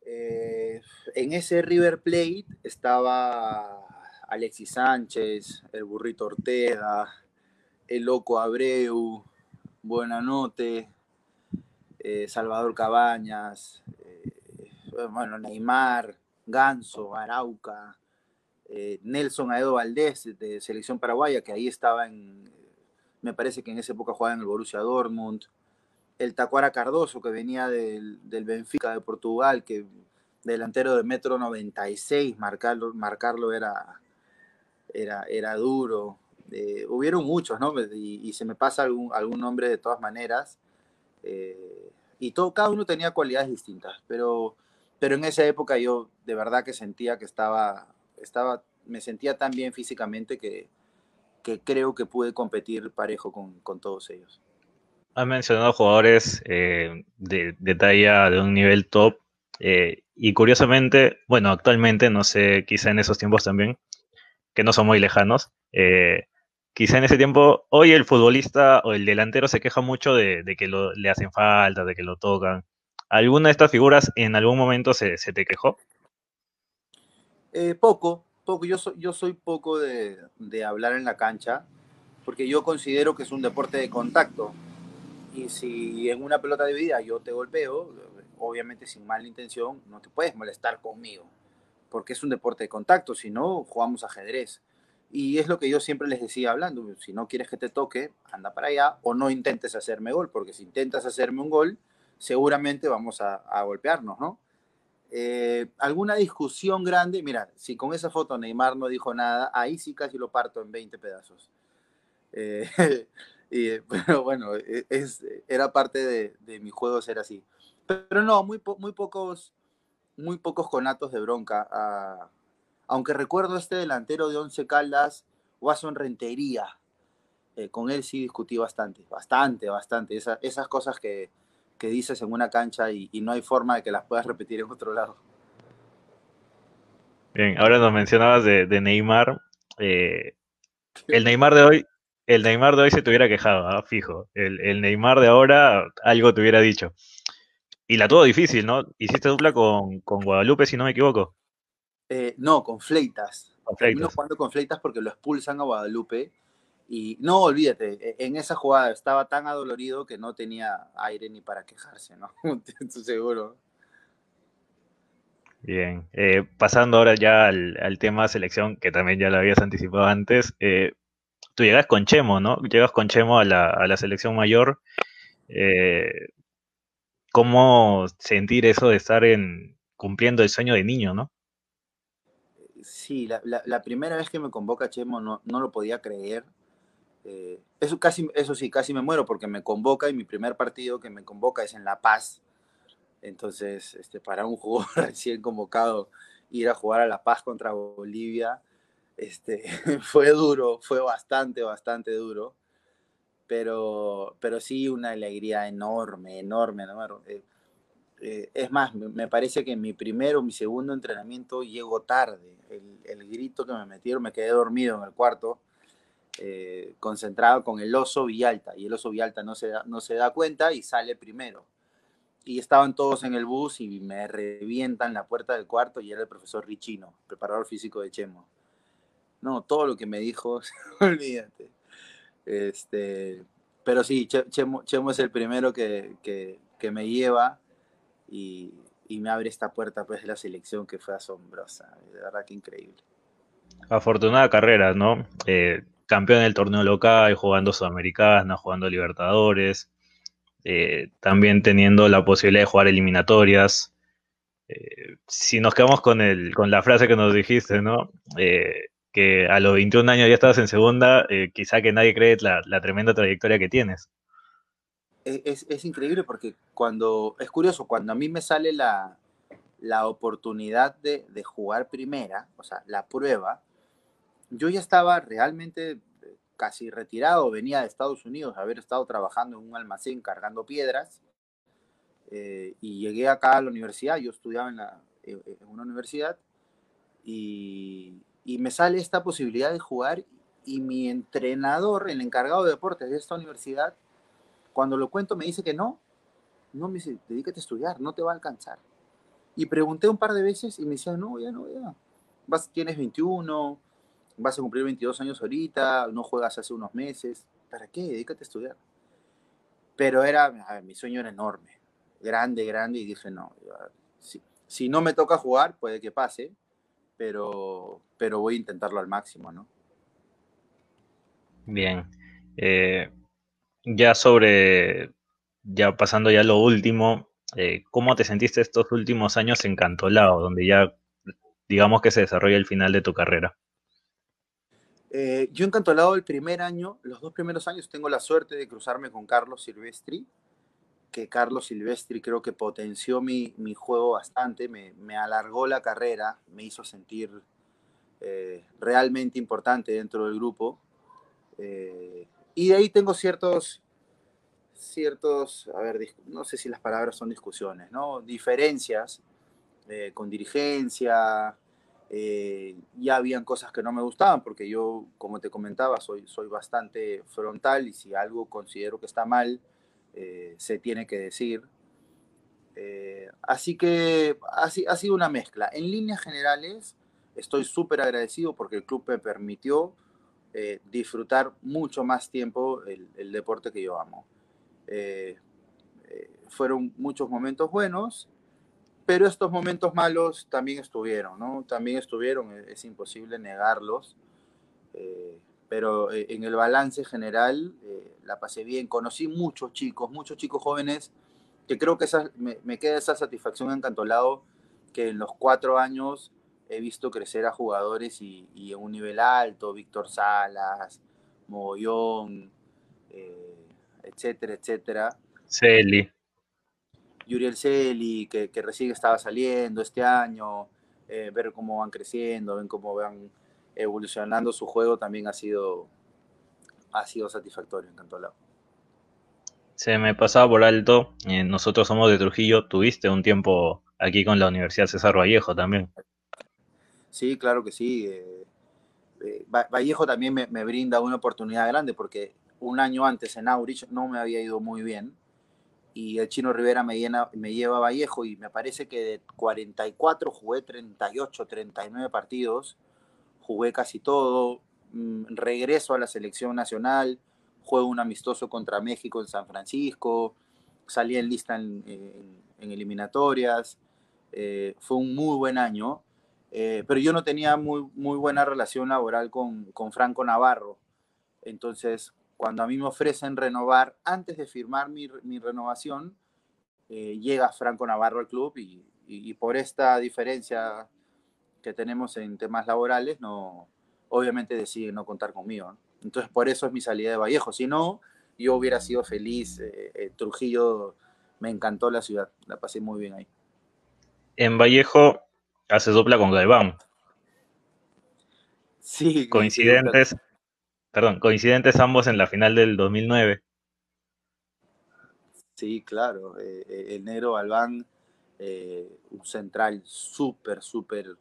Eh, en ese River Plate estaba Alexis Sánchez, el Burrito Ortega, el Loco Abreu, Buenanote, Salvador Cabañas, bueno, Neymar, Ganso, Arauca, eh, Nelson Aedo Valdés de selección paraguaya, que ahí estaba en, me parece que en esa época jugaba en el Borussia Dortmund, el Tacuara Cardoso, que venía del, Benfica de Portugal, que delantero de metro 96, marcarlo, marcarlo era, era, era duro. Eh, hubieron muchos, ¿no? Y, se me pasa algún, algún nombre de todas maneras. Eh, y todo, cada uno tenía cualidades distintas, pero pero en esa época yo de verdad que sentía que estaba, estaba me sentía tan bien físicamente que, que creo que pude competir parejo con, con todos ellos. Has mencionado jugadores eh, de, de, talla de un nivel top eh, y curiosamente, bueno, actualmente, no sé, quizá en esos tiempos también, que no son muy lejanos, eh, quizá en ese tiempo, hoy el futbolista o el delantero se queja mucho de, de que lo, le hacen falta, de que lo tocan. ¿Alguna de estas figuras en algún momento se, te quejó? Eh, poco, poco. Yo soy, yo soy poco de, hablar en la cancha, porque yo considero que es un deporte de contacto. Y si en una pelota dividida yo te golpeo, obviamente sin mala intención, no te puedes molestar conmigo, porque es un deporte de contacto, si no, jugamos ajedrez. Y es lo que yo siempre les decía hablando, si no quieres que te toque, anda para allá o no intentes hacerme gol, porque si intentas hacerme un gol, seguramente vamos a, golpearnos, ¿no? Eh, ¿Alguna discusión grande? Mira, si con esa foto Neymar no dijo nada, ahí sí casi lo parto en 20 pedazos. Eh, pero bueno, e, es, era parte de, mi juego ser así. Pero no, muy, muy, pocos, muy pocos conatos de bronca. Ah, aunque recuerdo este delantero de Once Caldas, Watson Rentería. Eh, con él sí discutí bastante, bastante, bastante. esas cosas que, que dices en una cancha y, no hay forma de que las puedas repetir en otro lado. Bien, ahora nos mencionabas de, Neymar. Eh, el Neymar de hoy, el Neymar de hoy se te hubiera quejado, ¿ah? fijo. El, Neymar de ahora algo te hubiera dicho. Y la tuvo difícil, ¿no? Hiciste dupla con, Guadalupe, si no me equivoco. Eh, no, con Fleitas. Con jugando con Fleitas porque lo expulsan a Guadalupe y no, olvídate, e, en esa jugada estaba tan adolorido que no tenía aire ni para quejarse, ¿no? Seguro. Bien, eh, pasando ahora ya al, tema selección, que también ya lo habías anticipado antes, eh, tú llegas con Chemo, ¿no? Llegas con Chemo a la, selección mayor. Eh, ¿Cómo sentir eso de estar en, cumpliendo el sueño de niño, no? Sí, la, primera vez que me convoca Chemo no, no lo podía creer eh, eso, casi, eso sí, casi me muero porque me convoca y mi primer partido que me convoca es en La Paz. Entonces, este, para un jugador recién convocado, ir a jugar a La Paz contra Bolivia, este, fue duro, fue bastante, bastante duro. Pero, pero sí una alegría enorme, enorme, enorme. Eh, es más, me parece que en mi primero, mi segundo entrenamiento llego tarde. El, el grito que me metieron, me quedé dormido en el cuarto eh, concentrado con el oso Villalta y el oso Villalta no se, da, no se da cuenta y sale primero. Y estaban todos en el bus y me revientan la puerta del cuarto y era el profesor Richino, preparador físico de Chemo. No, todo lo que me dijo, olvídate. Este, pero sí, Chemo, Chemo es el primero que, que me lleva y, me abre esta puerta pues de la selección que fue asombrosa, de verdad que increíble. Afortunada carrera, ¿no? Eh, campeón del torneo local, jugando Sudamericana, jugando Libertadores, eh, también teniendo la posibilidad de jugar eliminatorias. Eh, si nos quedamos con, el, con la frase que nos dijiste, ¿no? Eh, que a los 21 años ya estabas en segunda, quizá que nadie cree la, tremenda trayectoria que tienes. Es, increíble porque cuando, es curioso, cuando a mí me sale la, oportunidad de, de jugar primera, o sea, la prueba, yo ya estaba realmente eh, casi retirado, venía de Estados Unidos, haber estado trabajando en un almacén cargando piedras, eh, y llegué acá a la universidad, yo estudiaba en, la, en una universidad, y, y, me sale esta posibilidad de jugar, y mi entrenador, el encargado de deportes de esta universidad, cuando lo cuento me dice que no, no me dice, dedícate a estudiar, no te va a alcanzar. Y pregunté un par de veces y me decían, no, ya no, ya. Vas, tienes 21, vas a cumplir 22 años ahorita, no juegas hace unos meses, ¿para qué? Dedícate a estudiar. Pero era, mi sueño era enorme, grande, grande, y dije, no, si, si, no me toca jugar, puede que pase, pero, pero voy a intentarlo al máximo, ¿no? Bien. Eh, ya sobre, ya pasando ya lo último, eh, ¿cómo te sentiste estos últimos años en Cantolao, donde ya digamos que se desarrolla el final de tu carrera? Eh, yo encantolado el primer año, los dos primeros años, tengo la suerte de cruzarme con Carlos Silvestri, que Carlos Silvestri creo que potenció mi, mi juego bastante, me, me, alargó la carrera, me hizo sentir eh, realmente importante dentro del grupo. Y de ahí tengo ciertos, ciertos, a ver, no sé si las palabras son discusiones, ¿no? Diferencias con dirigencia, eh, ya habían cosas que no me gustaban, porque yo, como te comentaba, soy, soy bastante frontal y si algo considero que está mal, eh, se tiene que decir. Eh, así que ha, ha, sido una mezcla. En líneas generales, estoy súper agradecido porque el club me permitió disfrutar mucho más tiempo el, deporte que yo amo. fueron muchos momentos buenos pero estos momentos malos también estuvieron, ¿no? También estuvieron, e, es, imposible negarlos. Eh, pero eh, en el balance general eh, la pasé bien. Conocí muchos chicos, muchos chicos jóvenes, que creo que esa, me, queda esa satisfacción encantolado, que en los cuatro años he visto crecer a jugadores y, en un nivel alto, Víctor Salas, Mogollón, eh, etcétera, etcétera. Celi. Yuriel Celi, que, recién estaba saliendo este año, eh, ver cómo van creciendo, ven cómo van evolucionando su juego también ha sido, ha sido satisfactorio en. Se me pasaba por alto, eh, nosotros somos de Trujillo, tuviste un tiempo aquí con la Universidad César Vallejo también. Sí, claro que sí. Eh, eh, Vallejo también me, brinda una oportunidad grande porque un año antes en Aurich no me había ido muy bien y el Chino Rivera me, llena, me lleva Vallejo y me parece que de 44 jugué 38, 39 partidos, jugué casi todo, mm, regreso a la selección nacional, juego un amistoso contra México en San Francisco, salí en lista en, eliminatorias, eh, fue un muy buen año, eh, pero yo no tenía muy, muy buena relación laboral con, con, Franco Navarro. Entonces, cuando a mí me ofrecen renovar, antes de firmar mi, mi renovación, eh, llega Franco Navarro al club y, y, por esta diferencia que tenemos en temas laborales, no, obviamente decide no contar conmigo. Entonces, por eso es mi salida de Vallejo. Si no, yo hubiera sido feliz. Eh, Trujillo me encantó la ciudad, la pasé muy bien ahí. En Vallejo hace dupla con Galván. Sí. Coincidentes, perdón, coincidentes ambos en la final del 2009. Sí, claro. Eh, eh, el negro Galván, un central súper, súper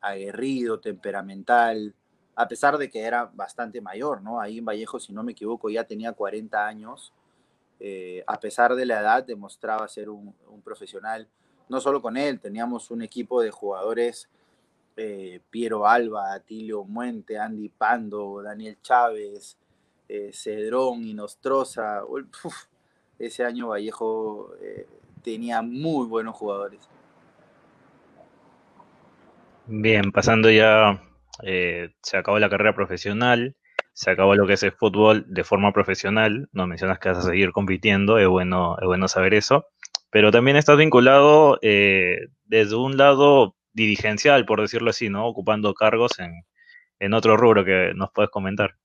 aguerrido, temperamental, a pesar de que era bastante mayor, ¿no? Ahí en Vallejo, si no me equivoco, ya tenía 40 años. Eh, a pesar de la edad, demostraba ser un, profesional. No solo con él, teníamos un equipo de jugadores, eh, Piero Alba, Atilio Muente, Andy Pando, Daniel Chávez, eh, Cedrón y Nostroza. ese año Vallejo tenía muy buenos jugadores. Bien, pasando ya eh, se acabó la carrera profesional, se acabó lo que es el fútbol de forma profesional, no mencionas que vas a seguir compitiendo, es bueno, es bueno saber eso, pero también estás vinculado eh, desde un lado dirigencial, por decirlo así, ¿no? Ocupando cargos en, otro rubro que nos puedes comentar.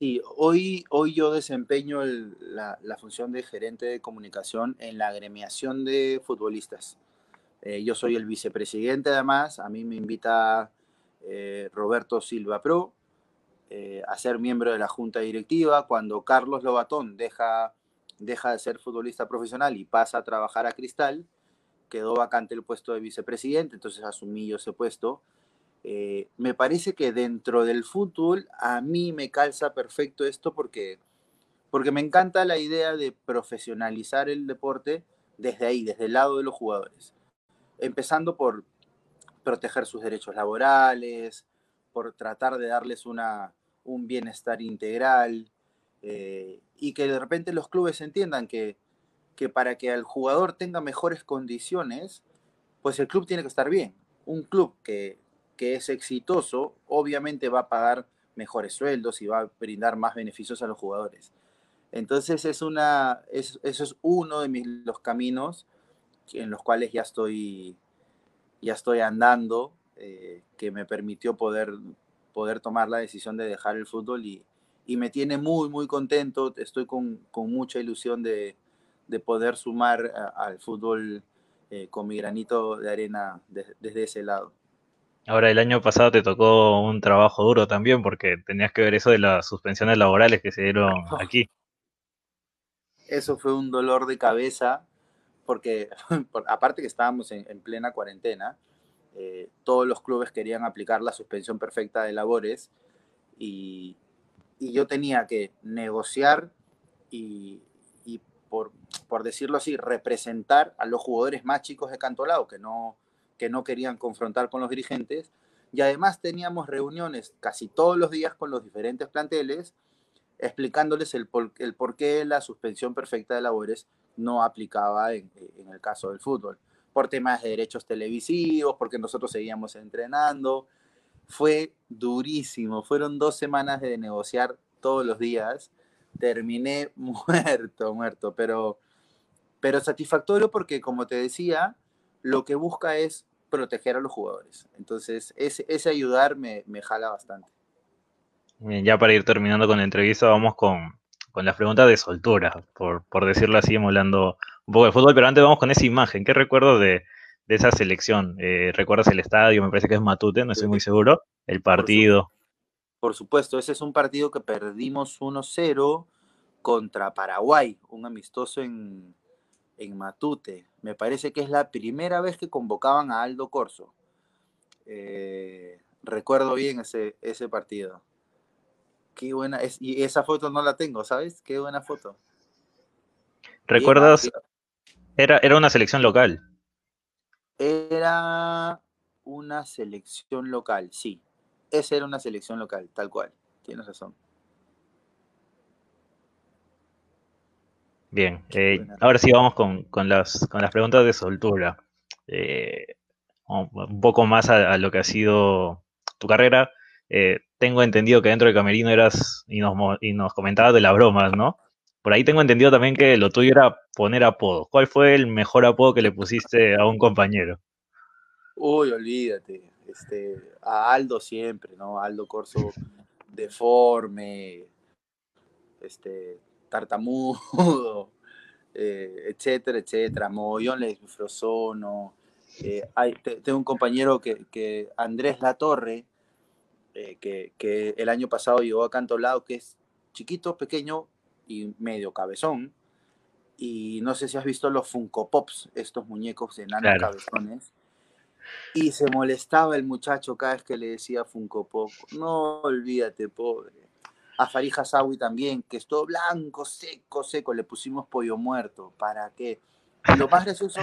Sí, hoy, hoy yo desempeño la, función de gerente de comunicación en la agremiación de futbolistas. Eh, yo soy el vicepresidente además, a mí me invita eh, Roberto Silva Pro a ser miembro de la junta directiva. Cuando Carlos Lobatón deja, deja de ser futbolista profesional y pasa a trabajar a Cristal, quedó vacante el puesto de vicepresidente, entonces asumí yo ese puesto. Eh, me parece que dentro del fútbol a mí me calza perfecto esto porque, porque me encanta la idea de profesionalizar el deporte desde ahí, desde el lado de los jugadores. Empezando por, proteger sus derechos laborales, por tratar de darles una, un bienestar integral eh, y que de repente los clubes entiendan que, que para que el jugador tenga mejores condiciones, pues el club tiene que estar bien. Un club que, que es exitoso obviamente va a pagar mejores sueldos y va a brindar más beneficios a los jugadores. Entonces es una, eso es uno de mis, los caminos en los cuales ya estoy ya estoy andando, eh, que me permitió poder, poder tomar la decisión de dejar el fútbol y, y me tiene muy, muy contento. Estoy con, con mucha ilusión de, de poder sumar al fútbol eh, con mi granito de arena desde ese lado. Ahora, el año pasado te tocó un trabajo duro también porque tenías que ver eso de las suspensiones laborales que se dieron aquí. Eso fue un dolor de cabeza porque aparte que estábamos en, plena cuarentena, eh, todos los clubes querían aplicar la suspensión perfecta de labores y, yo tenía que negociar y, por, por, decirlo así, representar a los jugadores más chicos de Cantolao que no, que no querían confrontar con los dirigentes. Y además teníamos reuniones casi todos los días con los diferentes planteles explicándoles el por, el por qué la suspensión perfecta de labores no aplicaba en, el caso del fútbol, por temas de derechos televisivos, porque nosotros seguíamos entrenando. Fue durísimo, fueron dos semanas de negociar todos los días. Terminé muerto, muerto, pero, pero satisfactorio porque, como te decía, lo que busca es proteger a los jugadores. Entonces, ese, ayudar me, me jala bastante. Bien, ya para ir terminando con la entrevista, vamos con, con las preguntas de soltura, por, por decirlo así, emulando un poco de fútbol, pero antes vamos con esa imagen. ¿Qué recuerdo de, de esa selección? Eh, ¿Recuerdas el estadio? Me parece que es Matute, no estoy muy seguro. El partido. Por supuesto, ese es un partido que perdimos 1-0 contra Paraguay, un amistoso en, en Matute. Me parece que es la primera vez que convocaban a Aldo Corso. Eh, recuerdo bien ese, ese partido. Qué buena, es, y esa foto no la tengo, ¿sabes? Qué buena foto. ¿Recuerdas? Era, era una selección local. Era una selección local, sí. Esa era una selección local, tal cual. Tienes razón. Bien, eh, ahora sí vamos con, con, las, con las preguntas de soltura. Eh, un poco más a, a, lo que ha sido tu carrera. Eh, tengo entendido que dentro de Camerino eras y nos, y nos comentabas de las bromas, ¿no? Por ahí tengo entendido también que lo tuyo era poner apodo. ¿Cuál fue el mejor apodo que le pusiste a un compañero? Uy, olvídate. Este, a Aldo siempre, ¿no? Aldo Corso deforme, este, tartamudo, eh, etcétera, etcétera. Mogollón le Frozono. Eh, tengo un compañero que, que Andrés Latorre, eh, que, que, el año pasado llegó a Canto Lado, que es chiquito, pequeño y medio cabezón. Y no sé si has visto los Funko Pops, estos muñecos de enanos claro. cabezones. Y se molestaba el muchacho cada vez que le decía Funko Pop. No olvídate, pobre. A Farija Sawi también, que es todo blanco, seco, seco. Le pusimos pollo muerto. ¿Para qué? Y lo más gracioso,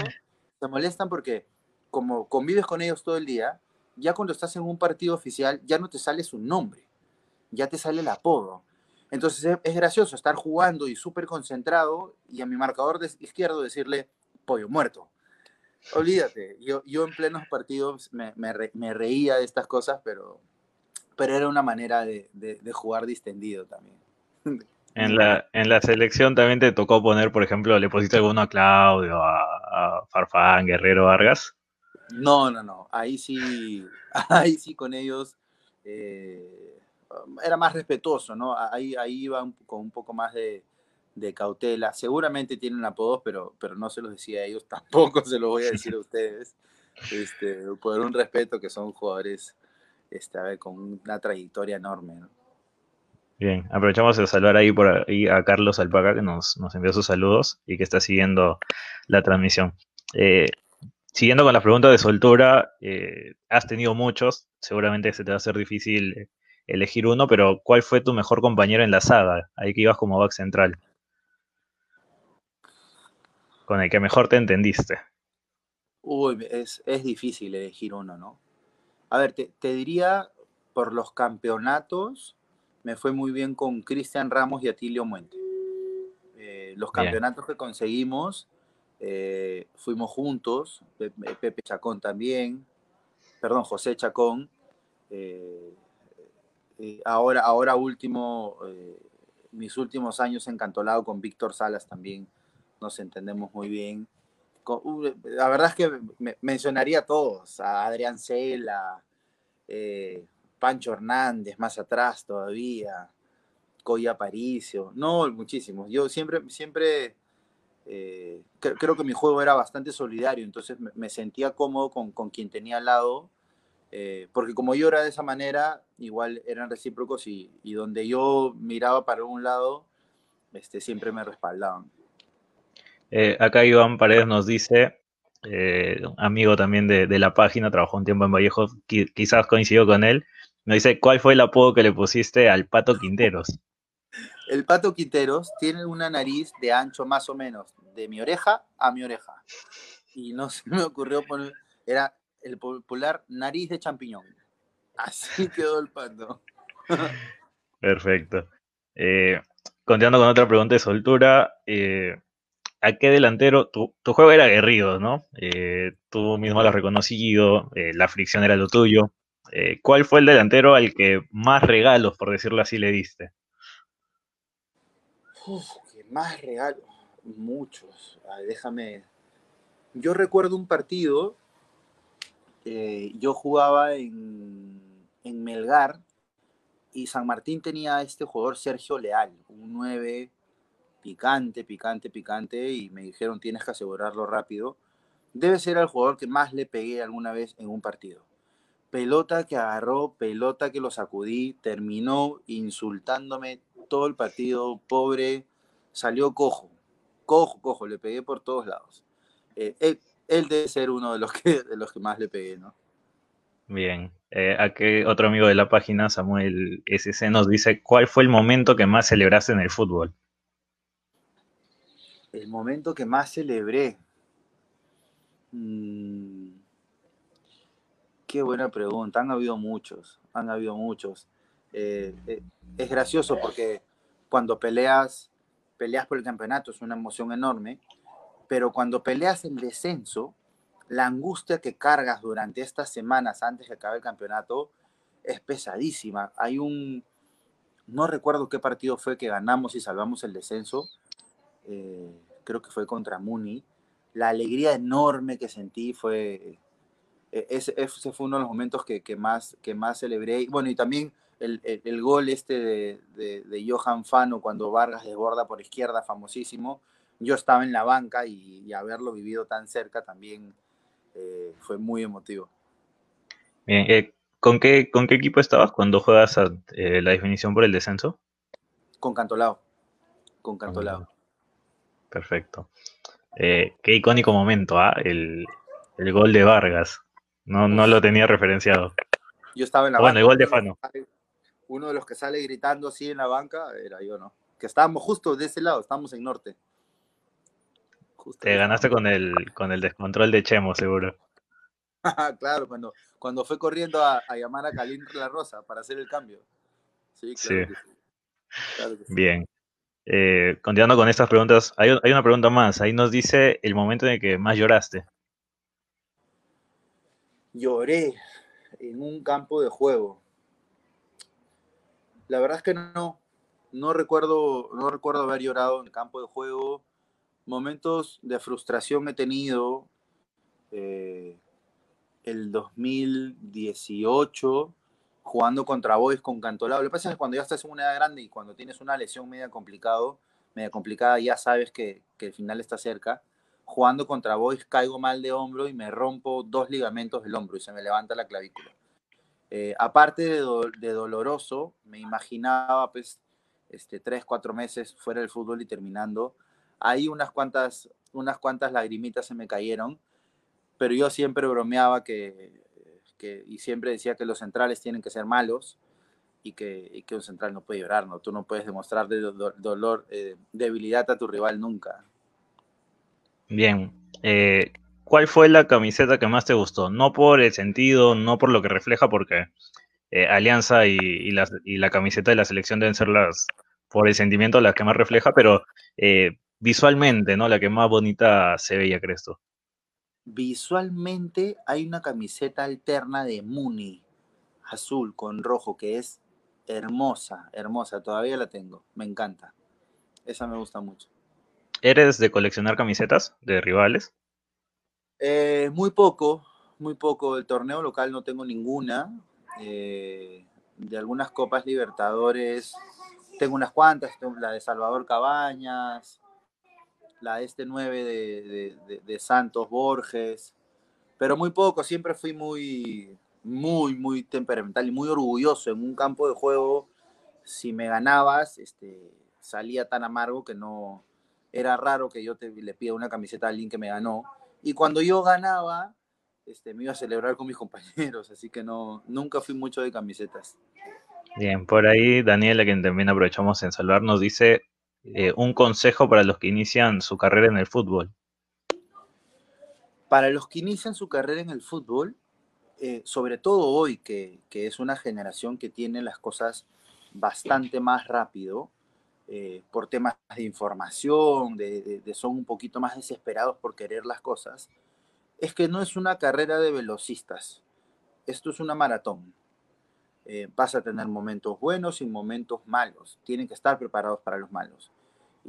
se molestan porque como convives con ellos todo el día, ya cuando estás en un partido oficial, ya no te sale su nombre, ya te sale el apodo. Entonces es, gracioso estar jugando y súper concentrado y a mi marcador de izquierdo decirle pollo muerto. Olvídate, yo, yo en plenos partidos me, me, re, me reía de estas cosas, pero, pero era una manera de, de, de jugar distendido también. En la, en la selección también te tocó poner, por ejemplo, le pusiste alguno a Claudio, a, a Farfán, Guerrero, Vargas. No, no, no. Ahí sí, ahí sí con ellos eh, era más respetuoso, ¿no? Ahí, ahí iba con un poco más de, cautela. Seguramente tienen apodos, pero, pero no se los decía a ellos, tampoco se los voy a decir a ustedes. Este, por un respeto que son jugadores este, a con una trayectoria enorme, ¿no? Bien, aprovechamos de saludar ahí por ahí a Carlos Alpaca que nos, nos envió sus saludos y que está siguiendo la transmisión. Eh, siguiendo con las preguntas de soltura, eh, has tenido muchos, seguramente se te va a hacer difícil elegir uno, pero ¿cuál fue tu mejor compañero en la saga? Ahí que ibas como back central. Con el que mejor te entendiste. Uy, es, es difícil elegir uno, ¿no? A ver, te, te, diría, por los campeonatos, me fue muy bien con Cristian Ramos y Atilio Muente. Eh, los campeonatos bien. que conseguimos, eh, fuimos juntos, Pepe Chacón también, perdón, José Chacón. Eh, eh ahora, ahora último, eh, mis últimos años encantolado con Víctor Salas también, nos entendemos muy bien. Uh, la verdad es que me, mencionaría a todos, a Adrián Cela, eh, Pancho Hernández, más atrás todavía, Coya Aparicio, no, muchísimos. Yo siempre, siempre eh, creo que mi juego era bastante solidario, entonces me, me sentía cómodo con, con, quien tenía al lado, eh, porque como yo era de esa manera, igual eran recíprocos y, y, donde yo miraba para un lado, este, siempre me respaldaban. Eh, acá Iván Paredes nos dice, eh, amigo también de, de, la página, trabajó un tiempo en Vallejo, quizás coincidió con él, nos dice, ¿cuál fue el apodo que le pusiste al Pato Quinteros? El pato Quinteros tiene una nariz de ancho más o menos de mi oreja a mi oreja. Y no se me ocurrió poner, era el popular nariz de champiñón. Así quedó el pato. Perfecto. Eh, continuando con otra pregunta de soltura, eh, ¿a qué delantero? Tu, tu, juego era aguerrido, ¿no? Eh, tú mismo lo has reconocido, la fricción era lo tuyo. ¿Cuál fue el delantero al que más regalos, por decirlo así, le diste? Uf, que más regalo, muchos. Ay, déjame, Yo recuerdo un partido, eh, yo jugaba en, en Melgar y San Martín tenía a este jugador Sergio Leal, un 9 picante, picante, picante, y me dijeron tienes que asegurarlo rápido. Debe ser el jugador que más le pegué alguna vez en un partido. Pelota que agarró, pelota que lo sacudí, terminó insultándome todo el partido, pobre, salió cojo, cojo, cojo, le pegué por todos lados. Eh, él, debe ser uno de los que, de los que más le pegué, ¿no? Bien. Eh, aquí otro amigo de la página, Samuel SC, nos dice, ¿cuál fue el momento que más celebraste en el fútbol? El momento que más celebré. Mm, qué buena pregunta. Han habido muchos, han habido muchos. Eh, eh, es gracioso porque cuando peleas, peleas por el campeonato es una emoción enorme, pero cuando peleas el descenso, la angustia que cargas durante estas semanas antes de acabar el campeonato es pesadísima. Hay un, no recuerdo qué partido fue que ganamos y salvamos el descenso, eh, creo que fue contra Muni. La alegría enorme que sentí fue, e, ese, fue uno de los momentos que, que, más, que más celebré. Bueno, y también el, el, gol este de, de, de, Johan Fano cuando Vargas desborda por izquierda, famosísimo. Yo estaba en la banca y, y haberlo vivido tan cerca también eh, fue muy emotivo. Bien, eh, ¿con, qué, ¿con qué equipo estabas cuando juegas a, eh, la definición por el descenso? Con Cantolao. Con Cantolao. Perfecto. qué icónico momento, ¿ah? El, el, gol de Vargas. No, no lo tenía referenciado. Yo estaba en la banca. Bueno, el gol de Fano. Uno de los que sale gritando así en la banca era yo, ¿no? Que estábamos justo de ese lado, estábamos en norte. Te ganaste con el, con el descontrol de Chemo, seguro. claro, cuando, cuando fue corriendo a, llamar a Calín La Rosa para hacer el cambio. Sí, claro. sí. Bien. Eh, continuando con estas preguntas, hay, hay, una pregunta más. Ahí nos dice el momento en el que más lloraste. Lloré en un campo de juego. La verdad es que no, no recuerdo, no recuerdo haber llorado en el campo de juego momentos de frustración he tenido. Eh, el 2018 jugando contra Boys con Cantolao. Lo que pasa es que cuando ya estás en una edad grande y cuando tienes una lesión media complicado, media complicada, ya sabes que, el final está cerca. Jugando contra Boys caigo mal de hombro y me rompo dos ligamentos del hombro y se me levanta la clavícula. Eh, aparte de, de, doloroso, me imaginaba pues este, tres, cuatro meses fuera del fútbol y terminando ahí unas cuantas, unas cuantas lagrimitas se me cayeron, pero yo siempre bromeaba que, y siempre decía que los centrales tienen que ser malos y que, un central no puede llorar, ¿no? Tú no puedes demostrar de dolor, eh, debilidad a tu rival nunca. Bien. Eh, ¿Cuál fue la camiseta que más te gustó? No por el sentido, no por lo que refleja, porque eh, Alianza y, la, y, la, camiseta de la selección deben ser las, por el sentimiento, las que más refleja, pero visualmente, ¿no? La que más bonita se veía, Cresto. Visualmente hay una camiseta alterna de Muni, azul con rojo, que es hermosa, hermosa, todavía la tengo, me encanta. Esa me gusta mucho. ¿Eres de coleccionar camisetas de rivales? Eh, muy poco, muy poco. El torneo local no tengo ninguna. Eh, de algunas Copas Libertadores tengo unas cuantas, la de Salvador Cabañas, la este 9 de, de, Santos Borges, pero muy poco, siempre fui muy, muy, muy temperamental y muy orgulloso en un campo de juego. Si me ganabas, este, salía tan amargo que no, era raro que yo te, le pida una camiseta a alguien que me ganó. Y cuando yo ganaba, este, me iba a celebrar con mis compañeros, así que no, nunca fui mucho de camisetas. Bien, por ahí Daniela, quien también aprovechamos en saludar, nos dice, eh, un consejo para los que inician su carrera en el fútbol? Para los que inician su carrera en el fútbol, eh, sobre todo hoy, que, es una generación que tiene las cosas bastante más rápido, eh, por temas de información, de, son un poquito más desesperados por querer las cosas, es que no es una carrera de velocistas, esto es una maratón. vas a tener momentos buenos y momentos malos, tienen que estar preparados para los malos.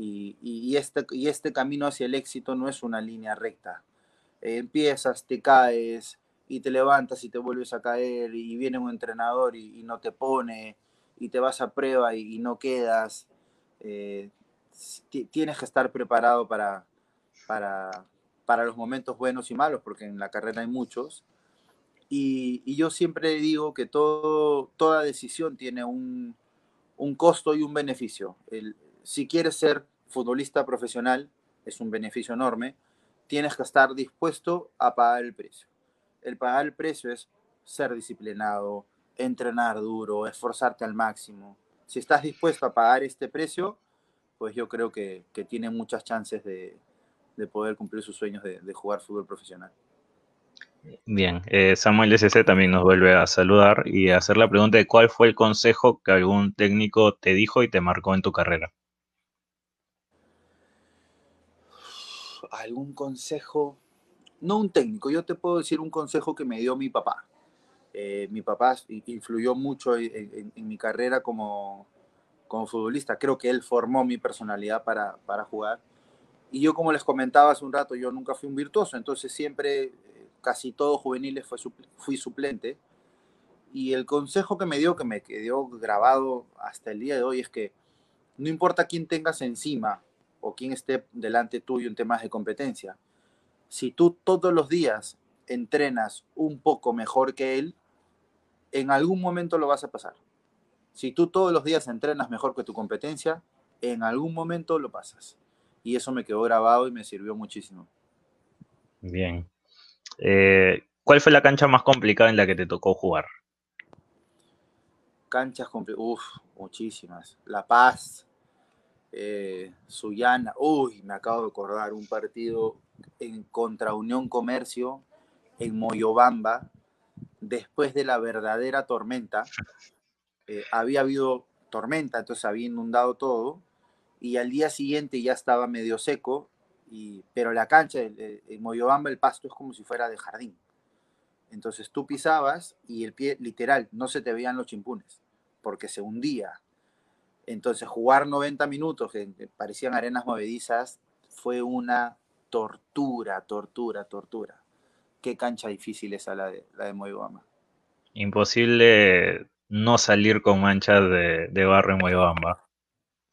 Y, este, y este camino hacia el éxito no es una línea recta. empiezas, te caes y te levantas y te vuelves a caer y viene un entrenador y, no te pone y te vas a prueba y, no quedas. Eh, tienes que estar preparado para, para, para los momentos buenos y malos, porque en la carrera hay muchos. Y, yo siempre digo que toda decisión tiene un, un costo y un beneficio. Si quieres ser futbolista profesional, es un beneficio enorme, tienes que estar dispuesto a pagar el precio. El pagar el precio es ser disciplinado, entrenar duro, esforzarte al máximo. Si estás dispuesto a pagar este precio, pues yo creo que, tiene muchas chances de, poder cumplir sus sueños de, jugar fútbol profesional. Bien, eh, Samuel SC también nos vuelve a saludar y a hacer la pregunta de cuál fue el consejo que algún técnico te dijo y te marcó en tu carrera. Algún consejo, no un técnico, yo te puedo decir un consejo que me dio mi papá. Eh, mi papá influyó mucho en, mi carrera como, como, futbolista. Creo que él formó mi personalidad para, para, jugar. Y yo, como les comentaba hace un rato, yo nunca fui un virtuoso, entonces siempre, eh, casi todo juveniles fue, fui suplente. Y el consejo que me dio, que me quedó grabado hasta el día de hoy, es que no importa quién tengas encima, o quien esté delante tuyo en temas de competencia. Si tú todos los días entrenas un poco mejor que él, en algún momento lo vas a pasar. Si tú todos los días entrenas mejor que tu competencia, en algún momento lo pasas. Y eso me quedó grabado y me sirvió muchísimo. Bien. Eh, ¿Cuál fue la cancha más complicada en la que te tocó jugar? Canchas complicadas, uff, muchísimas. La Paz, eh, Suyana, uy, me acabo de acordar, un partido en contra Unión Comercio en Moyobamba, después de la verdadera tormenta. Eh, había habido tormenta, entonces había inundado todo, y al día siguiente ya estaba medio seco, y, pero la cancha en Moyobamba el pasto es como si fuera de jardín. Entonces tú pisabas y el pie, literal, no se te veían los chimpunes, porque se hundía entonces, jugar 90 minutos, que parecían arenas movedizas, fue una tortura, tortura, tortura. Qué cancha difícil esa la de, la de Moyobamba. Imposible no salir con manchas de, barro en Moyobamba.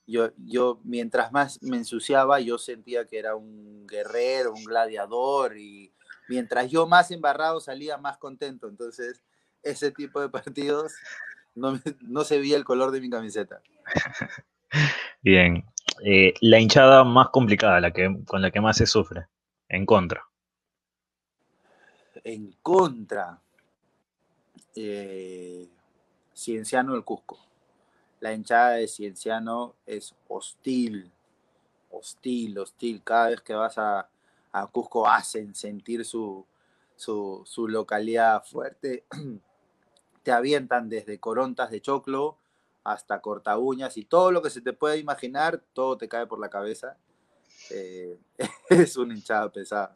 Yo, yo, mientras más me ensuciaba, yo sentía que era un guerrero, un gladiador, y mientras yo más embarrado salía, más contento. Entonces, ese tipo de partidos no, se veía el color de mi camiseta. Bien. Eh, la hinchada más complicada, la que, con la que más se sufre. En contra. En contra. Eh, Cienciano del Cusco. La hinchada de Cienciano es hostil. Hostil, hostil. Cada vez que vas a, Cusco hacen sentir su, su, su localidad fuerte. te avientan desde corontas de choclo hasta corta uñas y todo lo que se te pueda imaginar, todo te cae por la cabeza. Eh, es una hinchada pesada.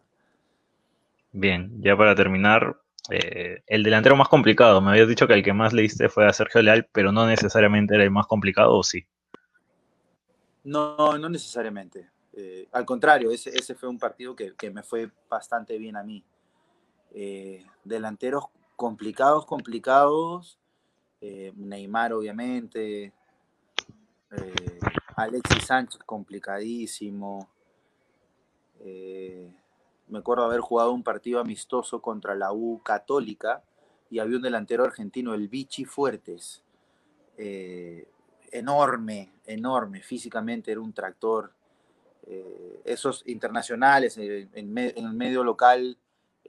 Bien, ya para terminar, eh, el delantero más complicado, me habías dicho que el que más leíste fue a Sergio Leal, pero no necesariamente era el más complicado, ¿o sí? No, no necesariamente. Eh, al contrario, ese, ese, fue un partido que, que, me fue bastante bien a mí. delanteros complicados, complicados. Eh, Neymar, obviamente. Eh, Alexis Sánchez, complicadísimo. Eh, me acuerdo haber jugado un partido amistoso contra la U Católica y había un delantero argentino, el Vichy Fuertes. enorme, enorme. Físicamente era un tractor. esos internacionales en, en el medio local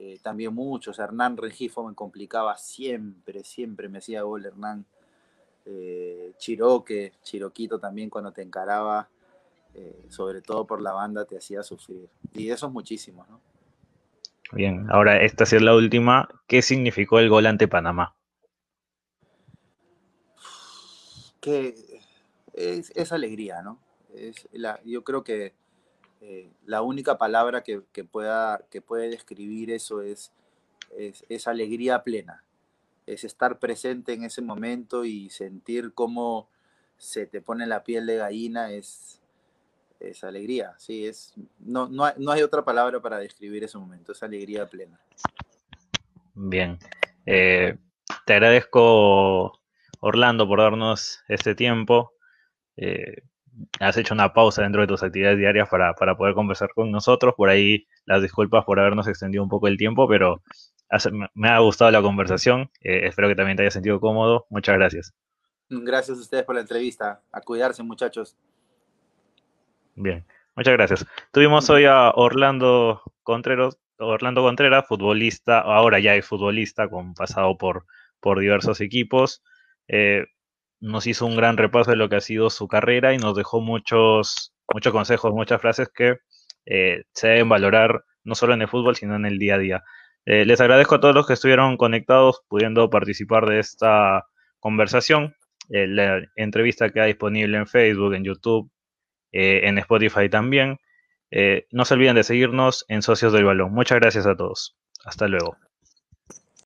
eh, también muchos. Hernán Regifo me complicaba siempre, siempre me hacía gol Hernán. Eh, Chiroque, Chiroquito también cuando te encaraba, eh, sobre todo por la banda, te hacía sufrir. Y eso es muchísimo, ¿no? Bien, ahora esta es la última. ¿Qué significó el gol ante Panamá? Que es, alegría, ¿no? Es la, yo creo que eh, la única palabra que, pueda, que puede describir eso es, es, alegría plena, es estar presente en ese momento y sentir cómo se te pone la piel de gallina, es, es alegría, sí, es, no, no, hay, no hay otra palabra para describir ese momento, es alegría plena. Bien, eh, te agradezco Orlando por darnos este tiempo. Eh, has hecho una pausa dentro de tus actividades diarias para, para, poder conversar con nosotros. Por ahí las disculpas por habernos extendido un poco el tiempo, pero me ha gustado la conversación. Eh, espero que también te haya sentido cómodo. Muchas gracias. Gracias a ustedes por la entrevista. A cuidarse, muchachos. Bien, muchas gracias. Tuvimos hoy a Orlando Contreras, Orlando Contreras, futbolista, ahora ya es futbolista, con pasado por, por diversos equipos. Eh, nos hizo un gran repaso de lo que ha sido su carrera y nos dejó muchos, muchos consejos, muchas frases que eh, se deben valorar no solo en el fútbol, sino en el día a día. Eh, les agradezco a todos los que estuvieron conectados, pudiendo participar de esta conversación. Eh, la entrevista queda disponible en Facebook, en YouTube, en Spotify también. no se olviden de seguirnos en Socios del Balón. Muchas gracias a todos. Hasta luego.